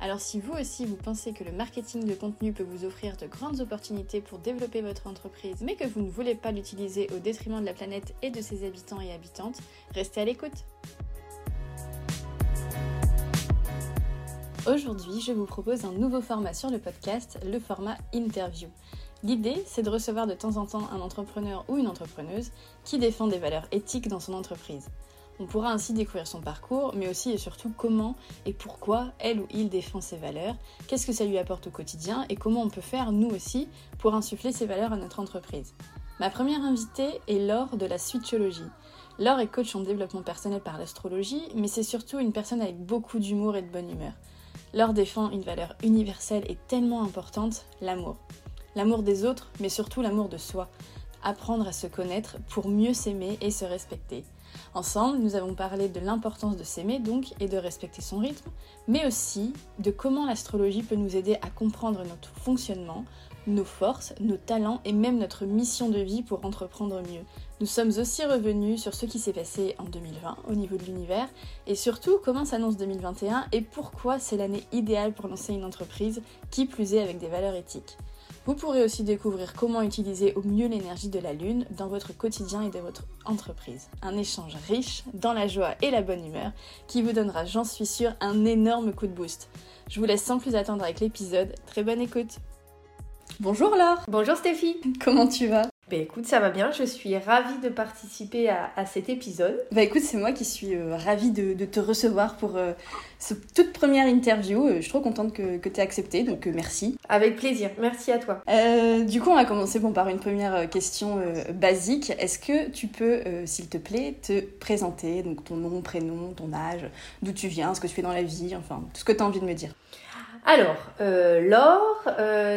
Alors si vous aussi vous pensez que le marketing de contenu peut vous offrir de grandes opportunités pour développer votre entreprise, mais que vous ne voulez pas l'utiliser au détriment de la planète et de ses habitants et habitantes, restez à l'écoute. Aujourd'hui, je vous propose un nouveau format sur le podcast, le format interview. L'idée, c'est de recevoir de temps en temps un entrepreneur ou une entrepreneuse qui défend des valeurs éthiques dans son entreprise. On pourra ainsi découvrir son parcours, mais aussi et surtout comment et pourquoi elle ou il défend ses valeurs, qu'est-ce que ça lui apporte au quotidien et comment on peut faire nous aussi pour insuffler ces valeurs à notre entreprise. Ma première invitée est Laure de la Switchologie. Laure est coach en développement personnel par l'astrologie, mais c'est surtout une personne avec beaucoup d'humour et de bonne humeur. Laure défend une valeur universelle et tellement importante, l'amour. L'amour des autres, mais surtout l'amour de soi. Apprendre à se connaître pour mieux s'aimer et se respecter. Ensemble, nous avons parlé de l'importance de s'aimer donc et de respecter son rythme, mais aussi de comment l'astrologie peut nous aider à comprendre notre fonctionnement, nos forces, nos talents et même notre mission de vie pour entreprendre mieux. Nous sommes aussi revenus sur ce qui s'est passé en 2020 au niveau de l'univers et surtout comment s'annonce 2021 et pourquoi c'est l'année idéale pour lancer une entreprise, qui plus est avec des valeurs éthiques. Vous pourrez aussi découvrir comment utiliser au mieux l'énergie de la Lune dans votre quotidien et dans votre entreprise. Un échange riche dans la joie et la bonne humeur qui vous donnera, j'en suis sûre, un énorme coup de boost. Je vous laisse sans plus attendre avec l'épisode. Très bonne écoute Bonjour Laure Bonjour Stéphie Comment tu vas? Ben écoute, ça va bien, je suis ravie de participer à, cet épisode. Bah écoute, c'est moi qui suis euh, ravie de, te recevoir pour euh, cette toute première interview. Euh, je suis trop contente que, que tu aies accepté, donc merci. Avec plaisir, merci à toi. du coup, on va commencer bon, par une première question basique. Est-ce que tu peux, s'il te plaît, te présenter, donc ton nom, prénom, ton âge, d'où tu viens, ce que tu fais dans la vie, enfin, tout ce que tu as envie de me dire? Alors, Laure,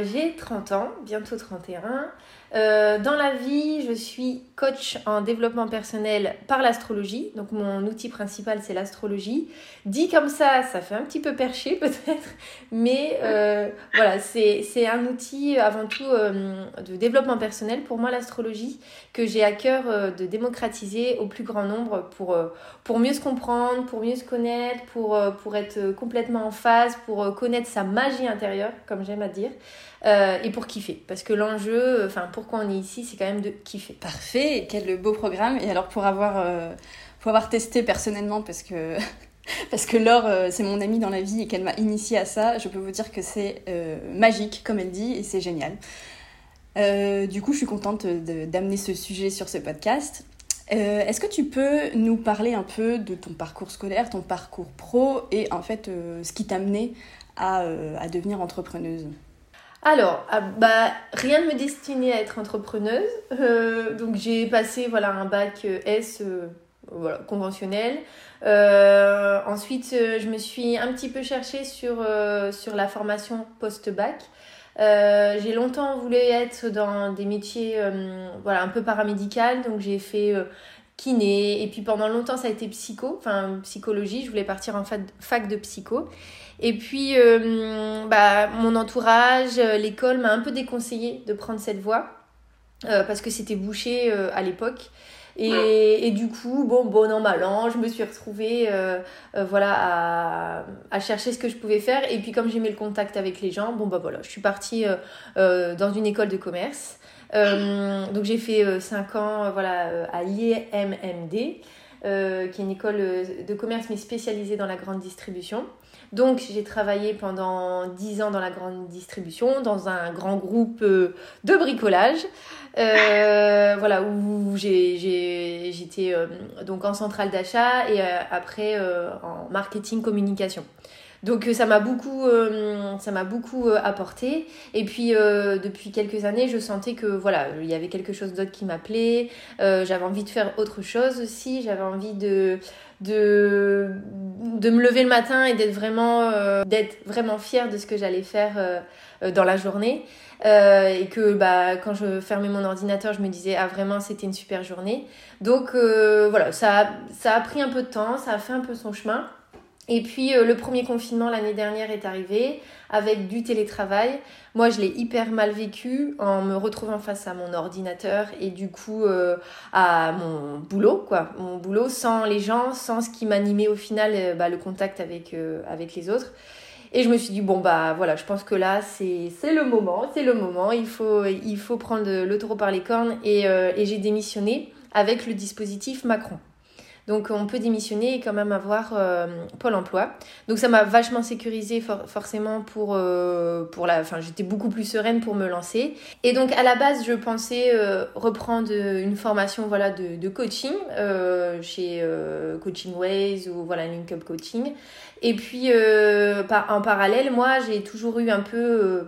j'ai 30 ans, bientôt 31. Euh, dans la vie, je suis coach en développement personnel par l'astrologie. Donc mon outil principal, c'est l'astrologie. Dit comme ça, ça fait un petit peu perché peut-être, mais euh, voilà, c'est un outil avant tout euh, de développement personnel pour moi, l'astrologie, que j'ai à cœur de démocratiser au plus grand nombre pour, pour mieux se comprendre, pour mieux se connaître, pour, pour être complètement en phase, pour connaître sa magie intérieure, comme j'aime à dire. Euh, et pour kiffer. Parce que l'enjeu, enfin pourquoi on est ici, c'est quand même de kiffer. Parfait, quel beau programme. Et alors pour avoir, euh, pour avoir testé personnellement, parce que, parce que Laure, euh, c'est mon amie dans la vie et qu'elle m'a initié à ça, je peux vous dire que c'est magique, comme elle dit, et c'est génial. du coup, je suis contente d'amener ce sujet sur ce podcast. Est-ce que tu peux nous parler un peu de ton parcours scolaire, ton parcours pro et en fait ce qui t'a amené à, à devenir entrepreneuse? Alors, ah, bah, rien ne me destinait à être entrepreneuse. Euh, donc j'ai passé voilà, un bac euh, S euh, voilà, conventionnel. ensuite, je me suis un petit peu cherchée sur, sur la formation post-bac. j'ai longtemps voulu être dans des métiers voilà, un peu paramédical, donc j'ai fait kiné, et puis pendant longtemps ça a été psycho, enfin psychologie, je voulais partir en fac de psycho. Et puis, euh, bah, mon entourage, euh, l'école m'a un peu déconseillé de prendre cette voie euh, parce que c'était bouché à l'époque. Et, du coup, bon, bon an, mal an, je me suis retrouvée voilà, à, à, chercher ce que je pouvais faire. Et puis, comme j'aimais le contact avec les gens, bon, bah voilà, je suis partie dans une école de commerce. Donc, j'ai fait 5 ans voilà, à l'IMMD, qui est une école de commerce mais spécialisée dans la grande distribution. Donc j'ai travaillé pendant 10 ans dans la grande distribution, dans un grand groupe euh, de bricolage. Euh, voilà, où j'étais euh, donc en centrale d'achat et après en marketing communication. Donc ça m'a beaucoup, ça m'a beaucoup apporté. Et puis depuis quelques années, je sentais que voilà, il y avait quelque chose d'autre qui m'appelait. j'avais envie de faire autre chose aussi. J'avais envie de de de me lever le matin et d'être vraiment, euh, d'être vraiment fière de ce que j'allais faire euh, dans la journée. et que bah, quand je fermais mon ordinateur, je me disais, ah vraiment, c'était une super journée. Donc voilà, ça ça a pris un peu de temps, ça a fait un peu son chemin. Et puis le premier confinement l'année dernière est arrivé avec du télétravail. Moi, je l'ai hyper mal vécu en me retrouvant face à mon ordinateur et du coup euh, à mon boulot, quoi. Mon boulot sans les gens, sans ce qui m'animait au final, euh, bah, le contact avec, euh, avec les autres. Et je me suis dit, bon, bah voilà, je pense que là, c'est le moment, c'est le moment, il faut, il faut prendre le taureau par les cornes et, et j'ai démissionné avec le dispositif Macron. Donc on peut démissionner et quand même avoir euh, Pôle emploi. Donc ça m'a vachement sécurisé forcément pour, euh, pour la... Enfin j'étais beaucoup plus sereine pour me lancer. Et donc à la base je pensais euh, reprendre une formation voilà, de, coaching chez Coaching Ways ou voilà Link Up Coaching. Et puis en parallèle moi j'ai toujours eu un peu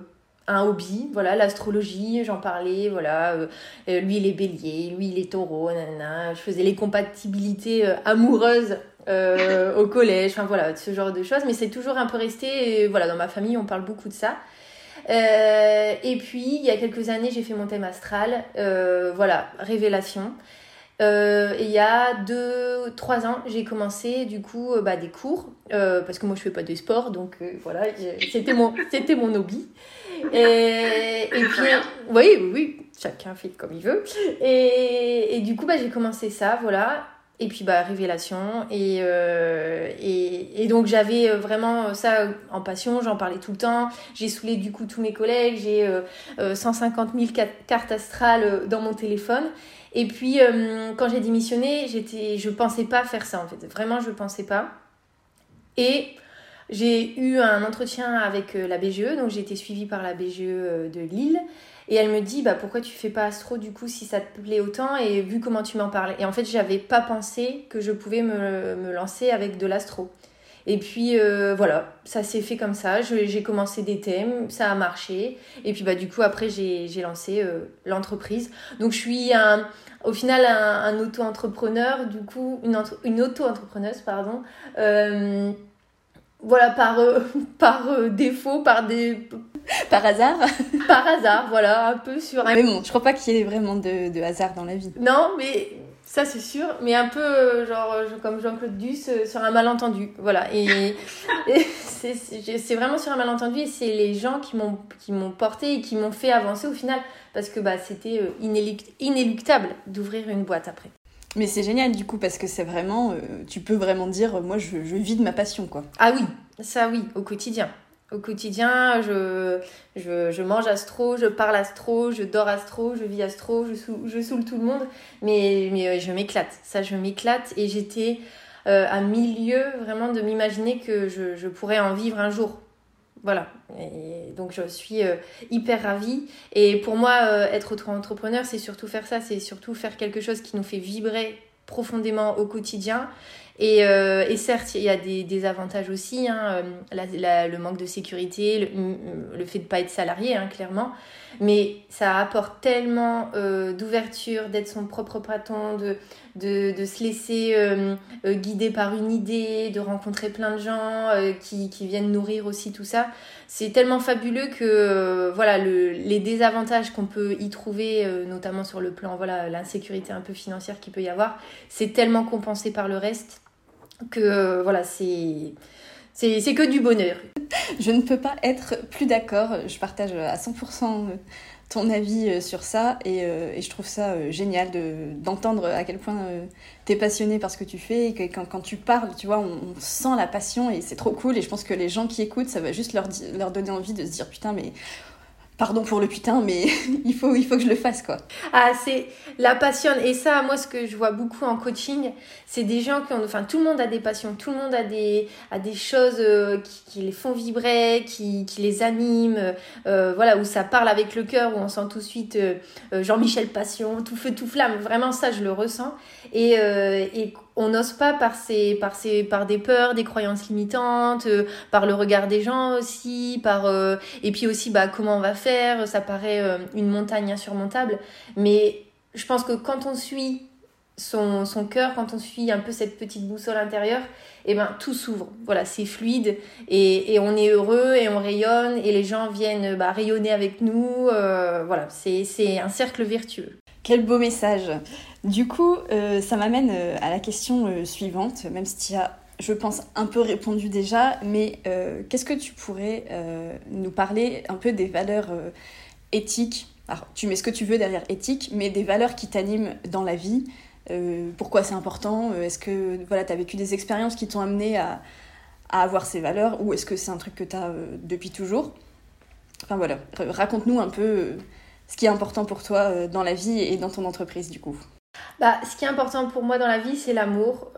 un hobby, voilà, l'astrologie, j'en parlais, voilà, euh, euh, lui il est bélier, lui il est taureau, nanana, je faisais les compatibilités euh, amoureuses au collège, enfin voilà, ce genre de choses, mais c'est toujours un peu resté, voilà, dans ma famille on parle beaucoup de ça. et puis il y a quelques années j'ai fait mon thème astral, voilà, révélation. Et il y a deux, trois ans, j'ai commencé du coup bah, des cours parce que moi je fais pas de sport, donc voilà, c'était mon, c'était mon hobby. Et, et puis, oui, oui, chacun fait comme il veut. Et, et du coup, bah, j'ai commencé ça, voilà. Et puis, bah, révélation. Et, euh, et, et, donc, j'avais euh, vraiment ça en passion, j'en parlais tout le temps. J'ai saoulé du coup tous mes collègues. J'ai euh, 150 000 cartes astrales dans mon téléphone. Et puis, euh, quand j'ai démissionné, j'étais, je pensais pas faire ça en fait. Vraiment, je pensais pas. Et j'ai eu un entretien avec euh, la BGE, donc j'ai été suivie par la BGE euh, de Lille. Et elle me dit, bah, pourquoi tu fais pas astro du coup si ça te plaît autant? Et vu comment tu m'en parlais. Et en fait, j'avais pas pensé que je pouvais me, me lancer avec de l'astro. Et puis voilà, ça s'est fait comme ça. J'ai commencé des thèmes, ça a marché. Et puis bah, du coup, après, j'ai lancé l'entreprise. Donc je suis un, au final un, un auto-entrepreneur, du coup, une, une auto-entrepreneuse, pardon voilà, par, euh, par euh, défaut, par des. Par hasard Par hasard, voilà, un peu sur un. Mais bon, je crois pas qu'il y ait vraiment de, de, hasard dans la vie. Non, mais ça c'est sûr, mais un peu euh, genre comme Jean-Claude Duss sur un malentendu. Voilà, et, c'est vraiment sur un malentendu et c'est les gens qui m'ont porté et qui m'ont fait avancer au final parce que bah, c'était inéluctable d'ouvrir une boîte après. Mais c'est génial du coup parce que c'est vraiment, euh, tu peux vraiment dire, moi je, je, vis de ma passion quoi. Ah oui, ça oui, au quotidien. Au quotidien, je, je, je mange astro, je parle astro, je dors astro, je vis astro, je, je saoule tout le monde, mais, mais euh, je m'éclate. Ça, je m'éclate et j'étais euh, à milieu vraiment de m'imaginer que je, je pourrais en vivre un jour. Voilà. Et donc je suis euh, hyper ravie. Et pour moi, euh, être auto-entrepreneur, c'est surtout faire ça. C'est surtout faire quelque chose qui nous fait vibrer profondément au quotidien. Et, euh, et certes, il y a des, des avantages aussi. Hein, le manque de sécurité, le, le fait de ne pas être salarié, hein, clairement. Mais ça apporte tellement d'ouverture, d'être son propre patron, de, de, de se laisser euh, euh, guider par une idée, de rencontrer plein de gens euh, qui, qui, viennent nourrir aussi tout ça. C'est tellement fabuleux que voilà le, les désavantages qu'on peut y trouver, notamment sur le plan voilà l'insécurité un peu financière qu'il peut y avoir, c'est tellement compensé par le reste que voilà c'est c'est que du bonheur. Je ne peux pas être plus d'accord. Je partage à 100% ton avis euh, sur ça et, euh, et je trouve ça euh, génial d'entendre à quel point tu es passionné par ce que tu fais et que quand, quand tu parles, tu vois, on, on sent la passion et c'est trop cool et je pense que les gens qui écoutent, ça va juste leur, leur donner envie de se dire putain mais pardon pour le putain, mais il faut, il faut que je le fasse, quoi. Ah, c'est la passion. Et ça, moi, ce que je vois beaucoup en coaching, c'est des gens qui ont, enfin, tout le monde a des passions, tout le monde a des, a des choses euh, qui, les font vibrer, qui, qui les animent, euh, voilà, où ça parle avec le cœur, où on sent tout de suite euh, Jean-Michel Passion, tout feu, tout flamme. Vraiment, ça, je le ressens. Et on n'ose pas par, par des peurs, des croyances limitantes, euh, par le regard des gens aussi, par euh, et puis aussi bah, comment on va faire, ça paraît euh, une montagne insurmontable. Mais je pense que quand on suit son, son cœur, quand on suit un peu cette petite boussole intérieure, et eh ben tout s'ouvre. Voilà, c'est fluide et, on est heureux et on rayonne et les gens viennent bah, rayonner avec nous. Euh, voilà, c'est un cercle vertueux. Quel beau message. Du coup, euh, ça m'amène euh, à la question suivante, même si tu as, je pense, un peu répondu déjà, mais qu'est-ce que tu pourrais nous parler un peu des valeurs éthiques? Alors, tu mets ce que tu veux derrière éthique, mais des valeurs qui t'animent dans la vie, euh, pourquoi c'est important? Euh, Est-ce que voilà, tu as vécu des expériences qui t'ont amené à, avoir ces valeurs? Ou est-ce que c'est un truc que tu as euh, depuis toujours? Enfin voilà, raconte-nous un peu ce qui est important pour toi dans la vie et dans ton entreprise du coup. Bah, ce qui est important pour moi dans la vie, c'est l'amour,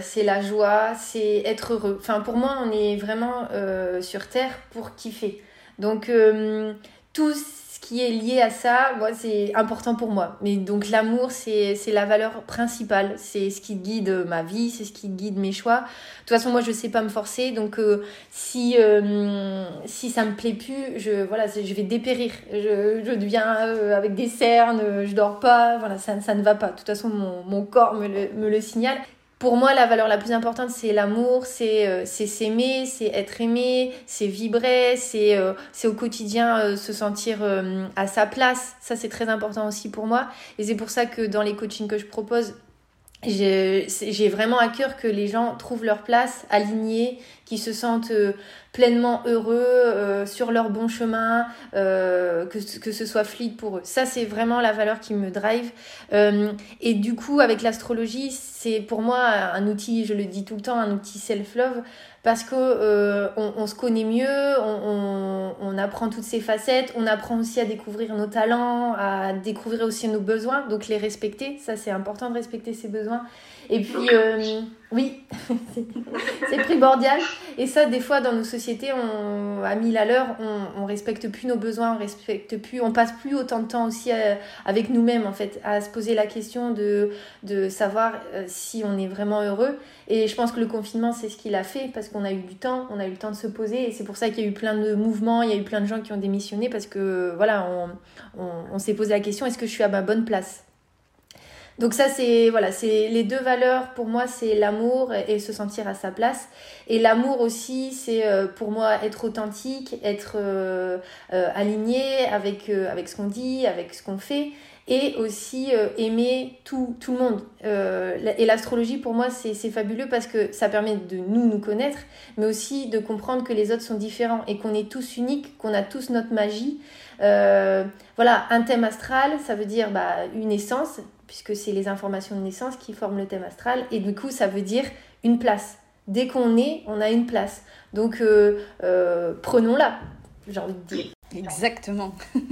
c'est la joie, c'est être heureux. Enfin, pour moi, on est vraiment sur Terre pour kiffer. Donc, tout qui est lié à ça, moi, c'est important pour moi. Mais donc l'amour, c'est la valeur principale. C'est ce qui guide ma vie, c'est ce qui guide mes choix. De toute façon, moi, je sais pas me forcer. Donc euh, si, euh, si ça me plaît plus, je, voilà, je vais dépérir. Je, je deviens euh, avec des cernes, je dors pas. Voilà, ça, ça ne va pas. De toute façon, mon, mon corps me le, me le signale. Pour moi, la valeur la plus importante, c'est l'amour, c'est euh, s'aimer, c'est être aimé, c'est vibrer, c'est euh, au quotidien euh, se sentir à sa place. Ça, c'est très important aussi pour moi. Et c'est pour ça que dans les coachings que je propose, j'ai vraiment à cœur que les gens trouvent leur place, alignés, qui se sentent euh, pleinement heureux, euh, sur leur bon chemin, euh, que, que ce soit fluide pour eux. Ça, c'est vraiment la valeur qui me drive. et du coup, avec l'astrologie, c'est pour moi un outil, je le dis tout le temps, un outil self-love parce que on, se connaît mieux, on, on, apprend toutes ces facettes, on apprend aussi à découvrir nos talents, à découvrir aussi nos besoins, donc les respecter, ça c'est important de respecter ses besoins. Et puis, euh, oui, c'est primordial. Et ça, des fois, dans nos sociétés, on, à mille à l'heure, on, on respecte plus nos besoins, on respecte plus, on passe plus autant de temps aussi euh, avec nous-mêmes, en fait, à se poser la question de, de savoir si on est vraiment heureux. Et je pense que le confinement, c'est ce qu'il a fait parce qu'on a eu du temps, on a eu le temps de se poser. Et c'est pour ça qu'il y a eu plein de mouvements, il y a eu plein de gens qui ont démissionné parce que voilà, on, on, s'est posé la question est-ce que je suis à ma bonne place? Donc ça c'est voilà c'est les deux valeurs pour moi c'est l'amour et, se sentir à sa place et l'amour aussi c'est euh, pour moi être authentique être euh, euh, aligné avec avec ce qu'on dit avec ce qu'on fait et aussi aimer tout, tout, le monde. Et l'astrologie, pour moi, c'est fabuleux parce que ça permet de nous nous connaître, mais aussi de comprendre que les autres sont différents et qu'on est tous uniques, qu'on a tous notre magie. Voilà, un thème astral, ça veut dire bah, une essence, puisque c'est les informations de naissance qui forment le thème astral, et du coup, ça veut dire une place. Dès qu'on est, on a une place. Donc, prenons-la, j'ai envie de dire. Exactement.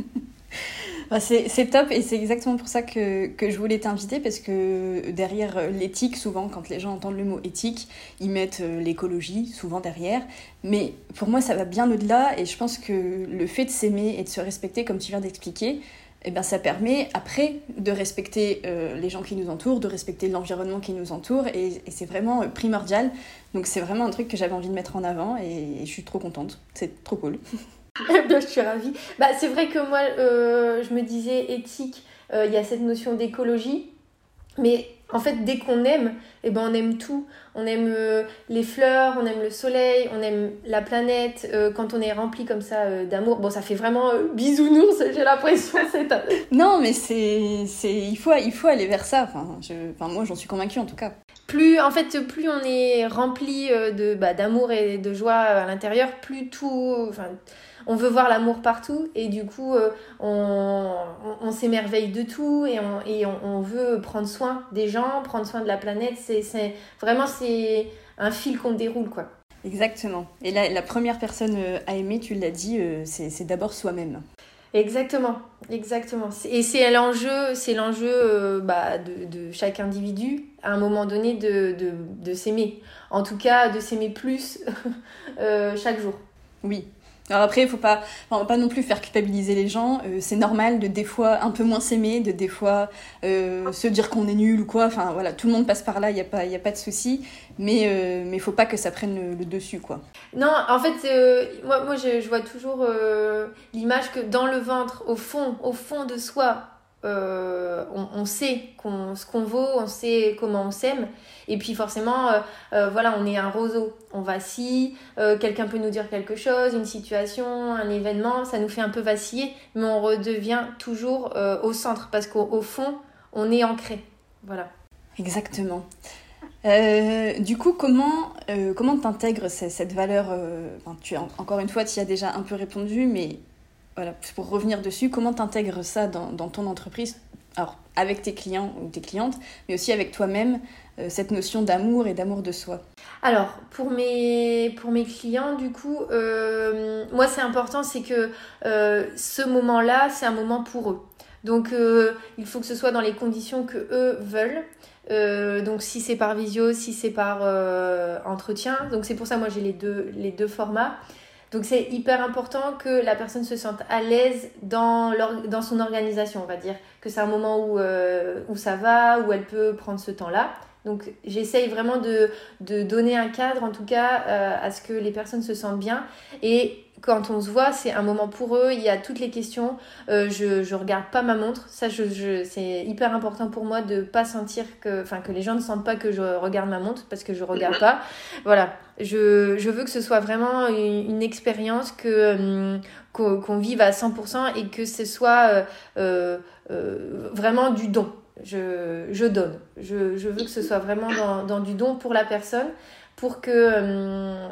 Bah, c'est top et c'est exactement pour ça que, que je voulais t'inviter parce que derrière l'éthique, souvent quand les gens entendent le mot éthique, ils mettent euh, l'écologie souvent derrière. Mais pour moi, ça va bien au-delà et je pense que le fait de s'aimer et de se respecter, comme tu viens d'expliquer, eh ben, ça permet après de respecter euh, les gens qui nous entourent, de respecter l'environnement qui nous entoure, et, c'est vraiment euh, primordial. Donc c'est vraiment un truc que j'avais envie de mettre en avant, et je suis trop contente. C'est trop cool. je suis ravie. Bah, c'est vrai que moi, euh, je me disais éthique, il y a cette notion d'écologie. Mais en fait, dès qu'on aime, eh ben, on aime tout. On aime euh, les fleurs, on aime le soleil, on aime la planète. quand on est rempli comme ça d'amour, bon, ça fait vraiment bisounours, j'ai l'impression. non, mais c'est, c'est, il, faut, il faut aller vers ça. Enfin, je, enfin moi, j'en suis convaincue en tout cas. Plus, en fait, plus on est rempli de, bah, d'amour et de joie à l'intérieur, plus tout. Enfin, on veut voir l'amour partout et du coup euh, on, s'émerveille de tout et, on, et on, veut prendre soin des gens, prendre soin de la planète. C'est vraiment c'est un fil qu'on déroule quoi. Exactement. Et la, la première personne euh, à aimer, tu l'as dit, euh, c'est d'abord soi-même. Exactement, exactement. Et c'est l'enjeu, c'est l'enjeu bah, de, de, chaque individu à un moment donné de, de, de s'aimer. En tout cas, de s'aimer plus chaque jour. Oui, alors après, il faut pas, pas non plus faire culpabiliser les gens. Euh, c'est normal de des fois un peu moins s'aimer, de des fois euh, se dire qu'on est nul ou quoi. Enfin voilà, tout le monde passe par là, il n'y a, pas, a pas de souci. Mais euh, mais faut pas que ça prenne le, dessus, quoi. Non, en fait, moi, moi je, vois toujours l'image que dans le ventre, au fond, au fond de soi, euh, on, sait ce qu'on vaut, on sait comment on s'aime. Et puis forcément, euh, euh, voilà, on est un roseau. On vacille, quelqu'un peut nous dire quelque chose, une situation, un événement, ça nous fait un peu vaciller, mais on redevient toujours au centre parce qu'au fond, on est ancré. Voilà. Exactement. du coup, comment comment t'intègres cette valeur tu, Encore une fois, tu y as déjà un peu répondu, mais voilà, pour revenir dessus, comment tu intègres ça dans, ton entreprise Alors, avec tes clients ou tes clientes, mais aussi avec toi-même, euh, cette notion d'amour et d'amour de soi Alors, pour mes, pour mes clients, du coup, euh, moi, c'est important, c'est que euh, ce moment-là, c'est un moment pour eux. Donc, il faut que ce soit dans les conditions que eux veulent. donc si c'est par visio, si c'est par entretien. Donc c'est pour ça moi j'ai les deux, les deux formats. Donc c'est hyper important que la personne se sente à l'aise dans, son organisation, on va dire. Que c'est un moment où, euh, où ça va, où elle peut prendre ce temps-là. Donc j'essaye vraiment de, de, donner un cadre, en tout cas, euh, à ce que les personnes se sentent bien. Et quand on se voit, c'est un moment pour eux. Il y a toutes les questions. Euh, je je regarde pas ma montre. Ça, c'est hyper important pour moi de pas sentir que, enfin, que les gens ne sentent pas que je regarde ma montre parce que je regarde pas. Voilà. Je, je veux que ce soit vraiment une, expérience que hum, qu'on vive à 100% et que ce soit euh, euh, vraiment du don. Je, je donne. Je, je, veux que ce soit vraiment dans, dans du don pour la personne pour que euh,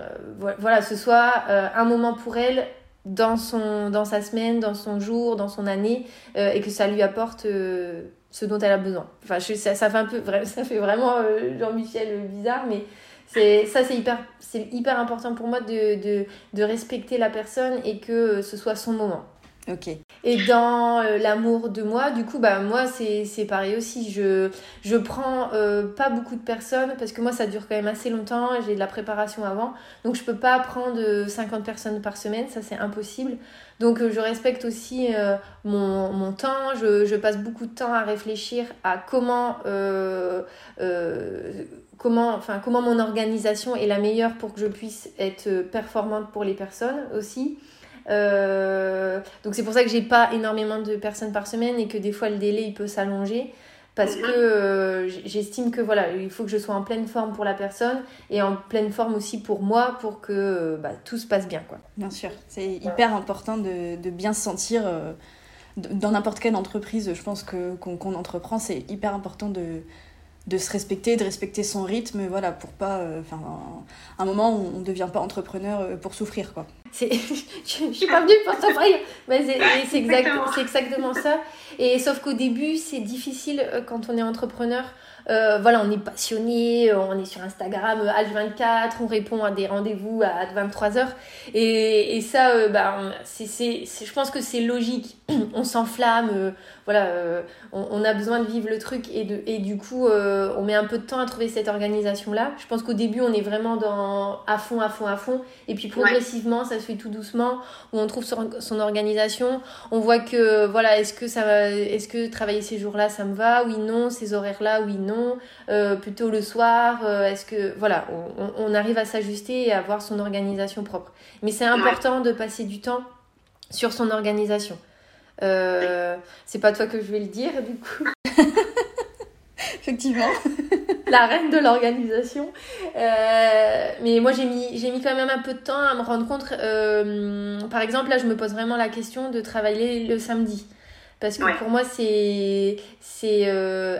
voilà, ce soit euh, un moment pour elle dans, sa semaine, dans son jour, dans son année, euh, et que ça lui apporte ce dont elle a besoin. Enfin, ça, fait un peu, ça fait vraiment Jean-Michel bizarre, mais ça c'est hyper important pour moi de respecter la personne et que ce soit son moment Ok. Et dans euh, l'amour de moi, du coup, bah moi c'est pareil aussi. Je je prends euh, pas beaucoup de personnes parce que moi ça dure quand même assez longtemps. J'ai de la préparation avant, donc je peux pas prendre 50 personnes par semaine, ça c'est impossible. Donc euh, je respecte aussi mon, mon, temps. Je, je, passe beaucoup de temps à réfléchir à comment comment, enfin, comment mon organisation est la meilleure pour que je puisse être performante pour les personnes aussi. Euh, donc c'est pour ça que j'ai pas énormément de personnes par semaine et que des fois le délai il peut s'allonger parce que euh, j'estime que voilà il faut que je sois en pleine forme pour la personne et en pleine forme aussi pour moi pour que bah, tout se passe bien quoi. Bien sûr, c'est hyper important de, de, bien se sentir euh, dans n'importe quelle entreprise. Je pense que qu'on entreprend, c'est hyper important de de se respecter, de respecter son rythme, voilà, pour pas, enfin, un moment où on ne devient pas entrepreneur pour souffrir, quoi. Je, suis pas venue pour souffrir, mais c'est, exactement ça. Et sauf qu'au début, c'est difficile euh, quand on est entrepreneur. Euh, voilà, on est passionné, on est sur Instagram H24, on répond à des rendez-vous à 23h. Et, et ça, euh, bah, c'est, je pense que c'est logique. on s'enflamme, voilà, euh, on, a besoin de vivre le truc et, de, et du coup, euh, on met un peu de temps à trouver cette organisation-là. Je pense qu'au début, on est vraiment dans à fond, à fond, à fond. Et puis progressivement, ça se fait tout doucement, où on trouve son, organisation. On voit que, voilà, est-ce que, ça est-ce que travailler ces jours-là, ça me va? Oui, non. Ces horaires-là, oui, non. Euh, plutôt le soir, est-ce que, voilà, on, arrive à s'ajuster et à avoir son organisation propre. Mais c'est important de passer du temps sur son organisation. Euh, c'est pas toi que je vais le dire, du coup. Effectivement. La reine de l'organisation. Euh, mais moi, j'ai mis, j'ai mis quand même un peu de temps à me rendre compte. Euh, par exemple, là, je me pose vraiment la question de travailler le samedi. Parce que pour moi, c'est. c'est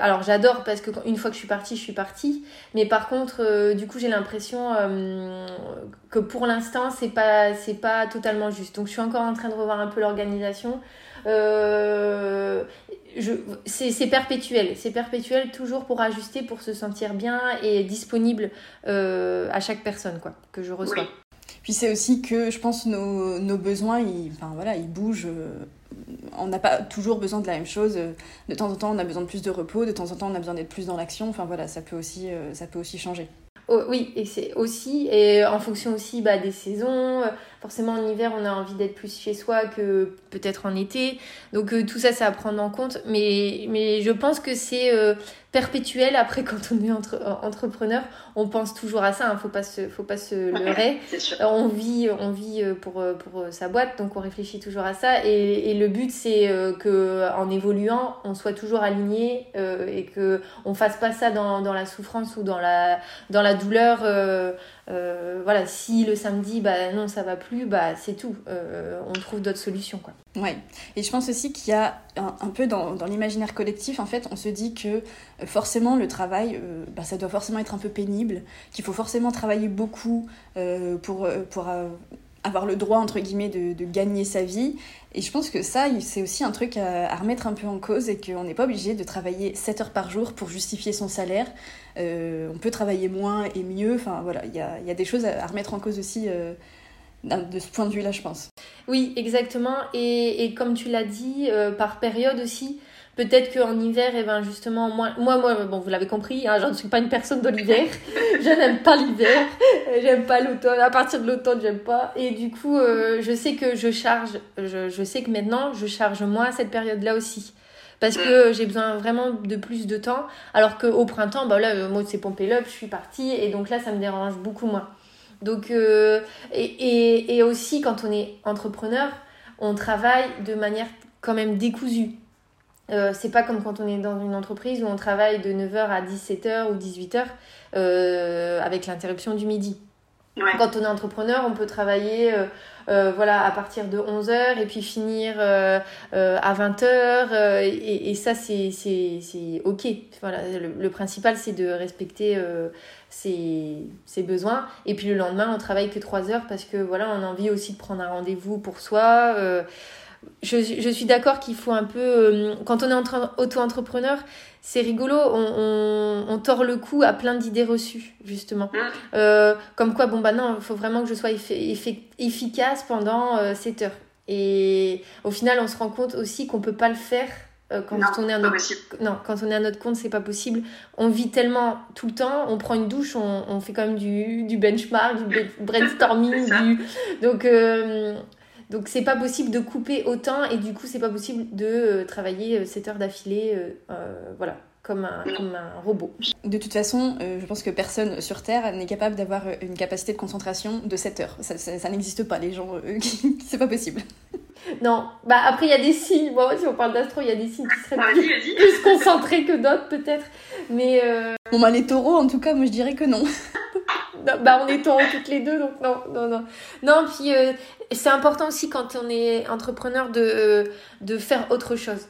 alors, j'adore parce qu'une fois que je suis partie, je suis partie. Mais par contre, du coup, j'ai l'impression que pour l'instant, c'est pas, c'est pas totalement juste. Donc, je suis encore en train de revoir un peu l'organisation. Euh, c'est perpétuel, c'est perpétuel toujours pour ajuster, pour se sentir bien et disponible euh, à chaque personne quoi, que je reçois. Puis c'est aussi que je pense nos, nos besoins, ils, enfin, voilà, ils bougent. Euh, on n'a pas toujours besoin de la même chose. De temps en temps, on a besoin de plus de repos. De temps en temps, on a besoin d'être plus dans l'action. Enfin voilà, ça peut aussi, ça peut aussi changer. Oh, oui, et c'est aussi, et en fonction aussi bah, des saisons, forcément en hiver on a envie d'être plus chez soi que peut-être en été. Donc tout ça, c'est à prendre en compte. Mais, mais je pense que c'est perpétuel. Après, quand on est entre, entrepreneur, on pense toujours à ça. Il hein. faut pas se, faut pas se leurrer. on vit, on vit pour, pour sa boîte, donc on réfléchit toujours à ça. Et, et le but, c'est que en évoluant, on soit toujours aligné et que on fasse pas ça dans, dans, la souffrance ou dans la, dans la douleur. Euh, voilà, si le samedi, bah non, ça va plus, bah c'est tout. Euh, on trouve d'autres solutions, quoi. Ouais. Et je pense aussi qu'il y a un, peu dans, dans l'imaginaire collectif, en fait, on se dit que euh, forcément le travail, bah, ça doit forcément être un peu pénible, qu'il faut forcément travailler beaucoup pour, pour avoir le droit, entre guillemets, de, gagner sa vie. Et je pense que ça, c'est aussi un truc à, remettre un peu en cause et qu'on n'est pas obligé de travailler 7 heures par jour pour justifier son salaire. Euh, on peut travailler moins et mieux. Enfin, voilà, il y a, y a, des choses à, remettre en cause aussi euh, de ce point de vue-là, je pense. Oui, exactement. Et, et comme tu l'as dit, euh, par période aussi, Peut-être qu'en hiver, et eh ben justement, moi, moi, moi bon, vous l'avez compris, hein, je ne suis pas une personne de l'hiver. je n'aime pas l'hiver. j'aime pas l'automne. À partir de l'automne, j'aime pas. Et du coup, euh, je sais que je charge. Je, je, sais que maintenant, je charge moins à cette période-là aussi. Parce que j'ai besoin vraiment de plus de temps. Alors qu'au printemps, bah là, euh, moi, c'est pompé l'up, je suis partie. Et donc là, ça me dérange beaucoup moins. Donc, euh, et, et, et aussi, quand on est entrepreneur, on travaille de manière quand même décousue. Euh, c'est pas comme quand on est dans une entreprise où on travaille de 9h à 17h ou 18h euh, avec l'interruption du midi. Quand on est entrepreneur, on peut travailler euh, voilà, à partir de 11h et puis finir à 20h. Et, et, ça, c'est, c'est, OK. Voilà, le, principal, c'est de respecter ses, ses, besoins. Et puis le lendemain, on travaille que 3 heures parce que voilà, on a envie aussi de prendre un rendez-vous pour soi je, je suis d'accord qu'il faut un peu. Euh, quand on est auto-entrepreneur, c'est rigolo, on, on, tord le cou à plein d'idées reçues, justement. Hein euh, comme quoi, bon, bah non, il faut vraiment que je sois efficace pendant 7 euh, heures. Et au final, on se rend compte aussi qu'on peut pas le faire quand, on est à notre... non, quand on est à notre compte, c'est pas possible. On vit tellement tout le temps, on prend une douche, on, on fait quand même du, du benchmark, du brainstorming. du... Donc, donc c'est pas possible de couper autant et du coup c'est pas possible de euh, travailler 7 euh, heures d'affilée, euh, voilà, comme un, comme un, robot. De toute façon, je pense que personne sur Terre n'est capable d'avoir une capacité de concentration de 7 heures. Ça, ça, n'existe pas, les gens, c'est pas possible. Non, bah après il y a des signes, bon, si on parle d'astro, il y a des signes qui seraient plus, concentrés que d'autres peut-être, mais... Bon bah les taureaux en tout cas, moi je dirais que non. bah on est taureaux toutes les deux, donc non, non, non. Non, puis c'est important aussi quand on est entrepreneur de, de faire autre chose.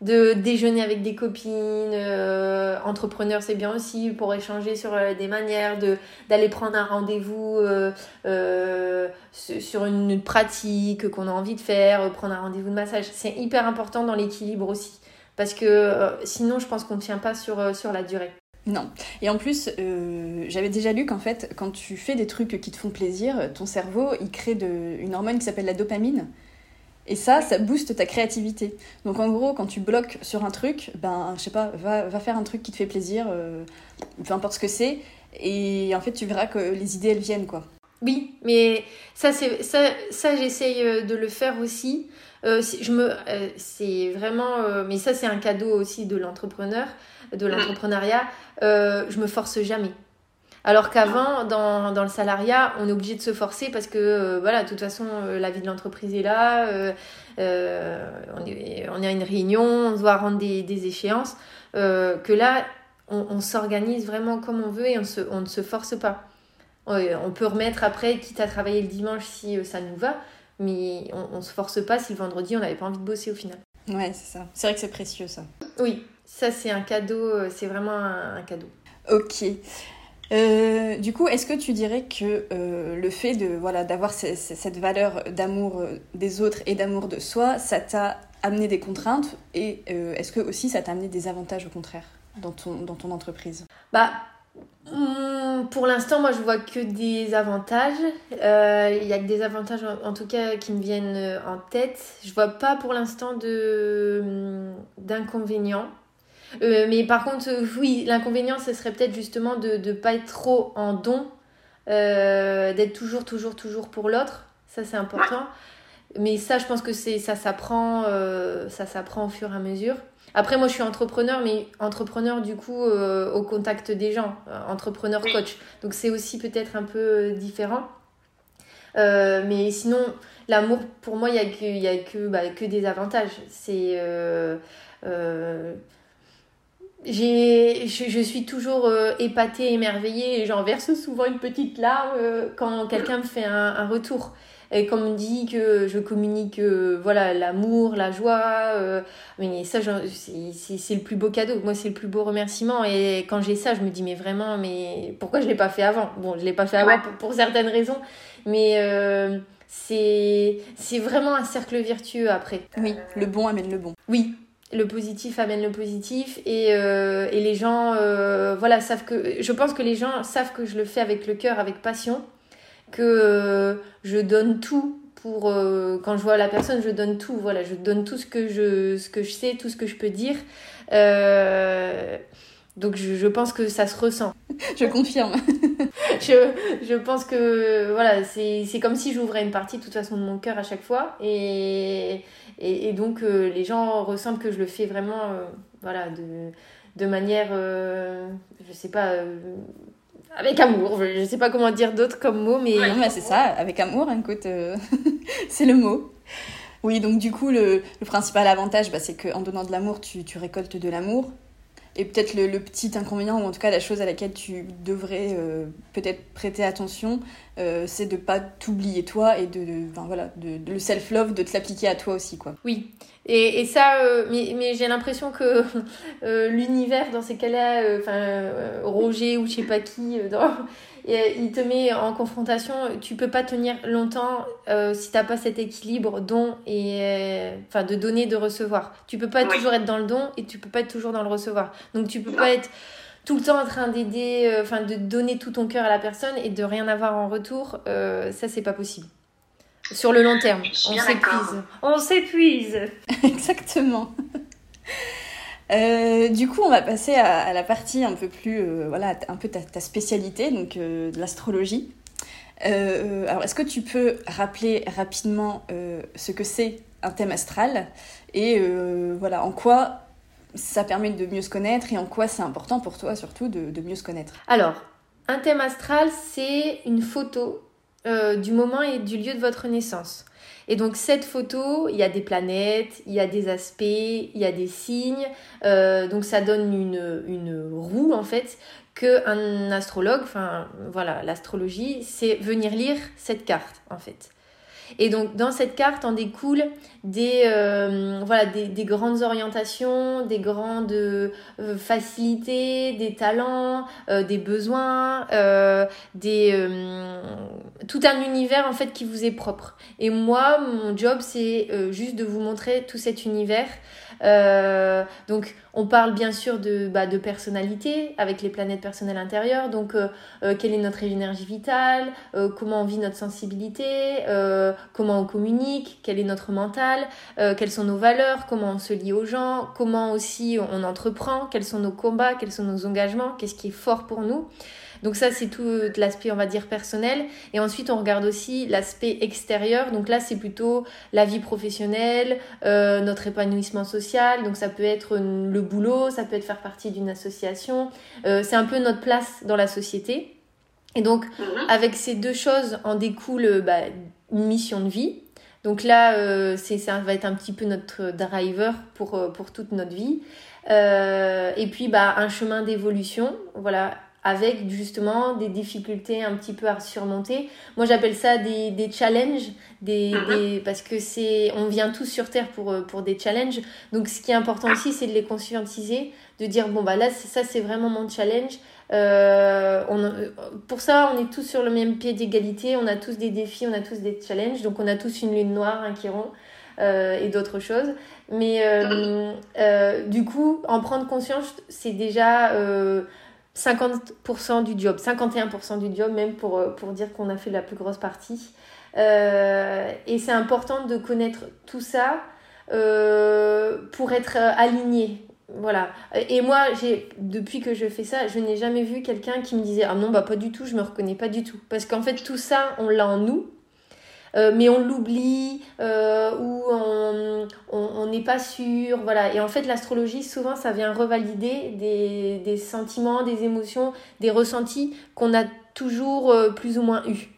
De déjeuner avec des copines, euh, entrepreneur c'est bien aussi pour échanger sur euh, des manières, de d'aller prendre un rendez-vous euh, sur une, pratique qu'on a envie de faire, prendre un rendez-vous de massage. C'est hyper important dans l'équilibre aussi. Parce que sinon je pense qu'on ne tient pas sur, sur la durée. Non. Et en plus, euh, j'avais déjà lu qu'en fait, quand tu fais des trucs qui te font plaisir, ton cerveau, il crée de, une hormone qui s'appelle la dopamine. Et ça, ça booste ta créativité. Donc en gros, quand tu bloques sur un truc, ben, je sais pas, va, va faire un truc qui te fait plaisir, euh, peu importe ce que c'est, et en fait, tu verras que les idées, elles viennent, quoi. Oui, mais ça, c'est ça, ça j'essaye euh, de le faire aussi. je me, c'est vraiment, mais ça, c'est un cadeau aussi de l'entrepreneur de l'entrepreneuriat, euh, je me force jamais. Alors qu'avant, dans, dans, le salariat, on est obligé de se forcer parce que, euh, voilà, de toute façon, euh, la vie de l'entreprise est là, on, est, on est à une réunion, on doit rendre des, des échéances, que là, on, s'organise vraiment comme on veut et on, se, on ne se force pas. On peut remettre après, quitte à travailler le dimanche si ça nous va, mais on ne se force pas si le vendredi, on n'avait pas envie de bosser au final. Ouais, c'est ça. C'est vrai que c'est précieux, ça. Oui, ça, c'est un cadeau, euh, c'est vraiment un, cadeau. Ok. Euh, du coup, est-ce que tu dirais que euh, le fait de voilà d'avoir cette valeur d'amour des autres et d'amour de soi, ça t'a amené des contraintes et est-ce que aussi ça t'a amené des avantages au contraire dans ton, dans ton entreprise? Bah hmm, pour l'instant, moi, je vois que des avantages. Il y a que des avantages, en, tout cas, qui me viennent en tête. Je vois pas pour l'instant de hmm, d'inconvénients. Euh, mais par contre, euh, oui, l'inconvénient, ce serait peut-être justement de ne pas être trop en don, euh, d'être toujours, toujours, toujours pour l'autre. Ça, c'est important. Mais ça, je pense que c'est ça s'apprend euh, ça s'apprend au fur et à mesure. Après, moi, je suis entrepreneur, mais entrepreneur du coup au contact des gens, entrepreneur coach. Donc c'est aussi peut-être un peu différent. mais sinon, l'amour, pour moi, il n'y a, que, y a que, bah, que des avantages. C'est j'ai, je, suis toujours euh, épatée, émerveillée et j'en verse souvent une petite larme euh, quand quelqu'un me fait un, un, retour. Et qu'on me dit que je communique euh, voilà l'amour, la joie, mais ça c'est, c'est, le plus beau cadeau. Moi c'est le plus beau remerciement et quand j'ai ça je me dis mais vraiment mais pourquoi je l'ai pas fait avant? Bon je l'ai pas fait avant pour, pour certaines raisons, mais c'est c'est vraiment un cercle vertueux après. Oui, le bon amène le bon. Oui, le positif amène le positif et, euh, et les gens euh, voilà savent que je pense que les gens savent que je le fais avec le cœur avec passion que euh, je donne tout pour quand je vois la personne je donne tout voilà je donne tout ce que je ce que je sais tout ce que je peux dire donc je, je, pense que ça se ressent. Je confirme. Je, je pense que voilà c'est comme si j'ouvrais une partie de toute façon de mon cœur à chaque fois et et, donc, euh, les gens ressentent que je le fais vraiment, euh, voilà, de, de manière, euh, je sais pas, avec amour. Je sais pas comment dire d'autre comme mot, mais. mais c'est ça, avec amour, écoute, c'est le mot. Oui, donc du coup, le, principal avantage, bah, c'est qu'en donnant de l'amour, tu, tu récoltes de l'amour. Et peut-être le, petit inconvénient, ou en tout cas la chose à laquelle tu devrais peut-être prêter attention, euh, c'est de pas t'oublier toi et de, voilà, de, le self-love, de te l'appliquer à toi aussi. quoi. Oui, et, et ça, euh, mais, mais j'ai l'impression que l'univers dans ces cas-là, enfin Roger ou je sais pas qui, dans, et il te met en confrontation. Tu peux pas tenir longtemps euh, si t'as pas cet équilibre don et euh, enfin de donner de recevoir. Tu peux pas toujours être dans le don et tu peux pas être toujours dans le recevoir. Donc tu peux pas être tout le temps en train d'aider, euh, enfin de donner tout ton cœur à la personne et de rien avoir en retour. ça c'est pas possible. Sur le long terme, on s'épuise. On s'épuise. Exactement. Euh, du coup, on va passer à, la partie un peu plus, euh, voilà, un peu ta, spécialité, donc euh, l'astrologie. alors, est-ce que tu peux rappeler rapidement ce que c'est un thème astral et voilà, en quoi ça permet de mieux se connaître et en quoi c'est important pour toi surtout de, de, mieux se connaître Alors, un thème astral, c'est une photo du moment et du lieu de votre naissance. Et donc cette photo, il y a des planètes, il y a des aspects, il y a des signes. Euh, donc ça donne une, une roue en fait que un astrologue, enfin voilà, l'astrologie, c'est venir lire cette carte en fait. Et donc dans cette carte en découle des, euh, voilà, des, des, grandes orientations, des grandes euh, facilités, des talents, euh, des besoins, des, tout un univers en fait qui vous est propre. Et moi, mon job, c'est juste de vous montrer tout cet univers. donc on parle bien sûr de, bah, de personnalité avec les planètes personnelles intérieures. Donc, euh, euh, quelle est notre énergie vitale euh, Comment on vit notre sensibilité Comment on communique Quel est notre mental Quelles sont nos valeurs Comment on se lie aux gens Comment aussi on entreprend Quels sont nos combats Quels sont nos engagements Qu'est-ce qui est fort pour nous donc ça, c'est tout l'aspect, on va dire, personnel. Et ensuite, on regarde aussi l'aspect extérieur. Donc là, c'est plutôt la vie professionnelle, euh, notre épanouissement social. Donc ça peut être le boulot, ça peut être faire partie d'une association. Euh, c'est un peu notre place dans la société. Et donc, mhm. avec ces deux choses, en découle bah, une mission de vie. Donc là, euh, c'est, ça va être un petit peu notre driver pour, pour toute notre vie. et puis, bah, un chemin d'évolution. Voilà, avec justement des difficultés un petit peu à surmonter. Moi, j'appelle ça des, des challenges, des, mhm. des, parce que c'est, on vient tous sur Terre pour, euh, pour des challenges. Donc, ce qui est important aussi, c'est de les conscientiser, de dire, bon, bah là, ça, c'est vraiment mon challenge. Euh, on, pour ça, on est tous sur le même pied d'égalité, on a tous des défis, on a tous des challenges, donc on a tous une lune noire, un chiron. Euh, et d'autres choses. Mais euh, euh, du coup, en prendre conscience, c'est déjà 50% du job, 51% du job même pour, euh, pour dire qu'on a fait la plus grosse partie. Euh, et c'est important de connaître tout ça euh, pour être aligné. Voilà. Et moi, j'ai depuis que je fais ça, je n'ai jamais vu quelqu'un qui me disait ah non bah pas du tout, je me reconnais pas du tout. Parce qu'en fait tout ça, on l'a en nous. Mais on l'oublie ou on n'est pas sûr. Voilà. Et en fait, l'astrologie, souvent, ça vient revalider des, des sentiments, des émotions, des ressentis qu'on a toujours plus ou moins eu.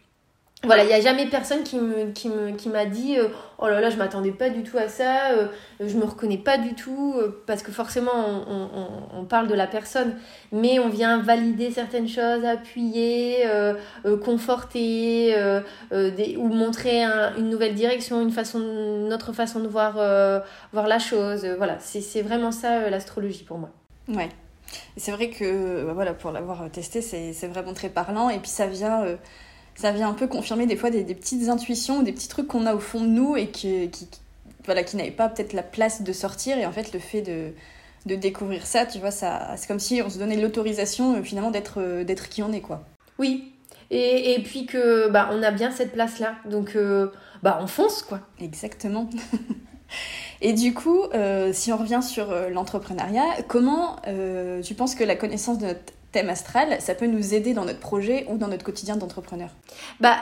Voilà, il n'y a jamais personne qui me qui me qui m'a dit euh, oh là là, je m'attendais pas du tout à ça, euh, je me reconnais pas du tout euh, parce que forcément on, on, parle de la personne, mais on vient valider certaines choses, appuyer, conforter des, ou montrer une nouvelle direction, une façon façon de voir voir la chose. voilà, c'est vraiment ça l'astrologie pour moi. Ouais. C'est vrai que bah voilà, pour l'avoir testé, c'est vraiment très parlant et puis ça vient ça vient un peu confirmer des fois des, petites intuitions ou des petits trucs qu'on a au fond de nous et qui, qui voilà, qui n'avaient pas peut-être la place de sortir. Et en fait, le fait de, de découvrir ça, tu vois, ça, c'est comme si on se donnait l'autorisation euh, finalement d'être, euh, d'être qui on est, quoi. Oui. Et, et puis que bah, on a bien cette place-là. Donc, euh, bah, on fonce, quoi. Exactement. Et du coup, si on revient sur l'entrepreneuriat, comment tu penses que la connaissance de notre thème astral, ça peut nous aider dans notre projet ou dans notre quotidien d'entrepreneur Bah,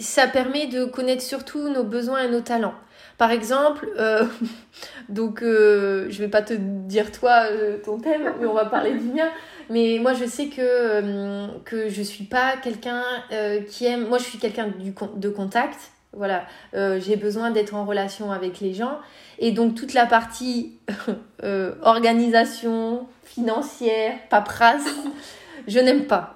ça permet de connaître surtout nos besoins et nos talents. Par exemple, euh, donc euh, je vais pas te dire toi euh, ton thème, mais on va parler du mien. Mais moi, je sais que que je suis pas quelqu'un qui aime. Moi, je suis quelqu'un de contact. Voilà, j'ai besoin d'être en relation avec les gens. Et donc toute la partie organisation, financière, paperasse, je n'aime pas.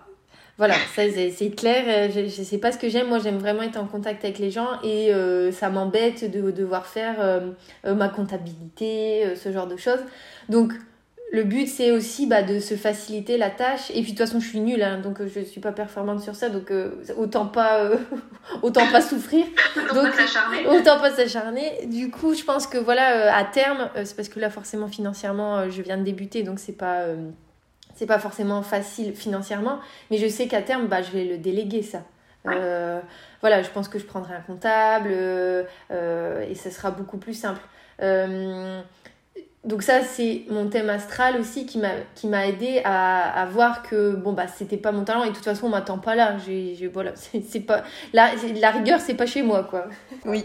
Voilà, ça c'est clair, euh, je, je sais pas ce que j'aime, moi j'aime vraiment être en contact avec les gens et euh, ça m'embête de devoir faire euh, ma comptabilité, ce genre de choses. Donc le but c'est aussi bah, de se faciliter la tâche. Et puis de toute façon je suis nulle hein, donc je suis pas performante sur ça donc autant pas autant pas souffrir. Autant pas s'acharner. autant pas s'acharner. Du coup je pense que voilà à terme c'est parce que là forcément financièrement je viens de débuter donc c'est pas c'est pas forcément facile financièrement. Mais je sais qu'à terme bah je vais le déléguer ça. Voilà je pense que je prendrai un comptable et ça sera beaucoup plus simple donc ça c'est mon thème astral aussi qui m'a qui m'a aidé à, à, voir que bon bah c'était pas mon talent et de toute façon on m'attend pas là. J'ai voilà c'est pas la la rigueur c'est pas chez moi quoi. Oui.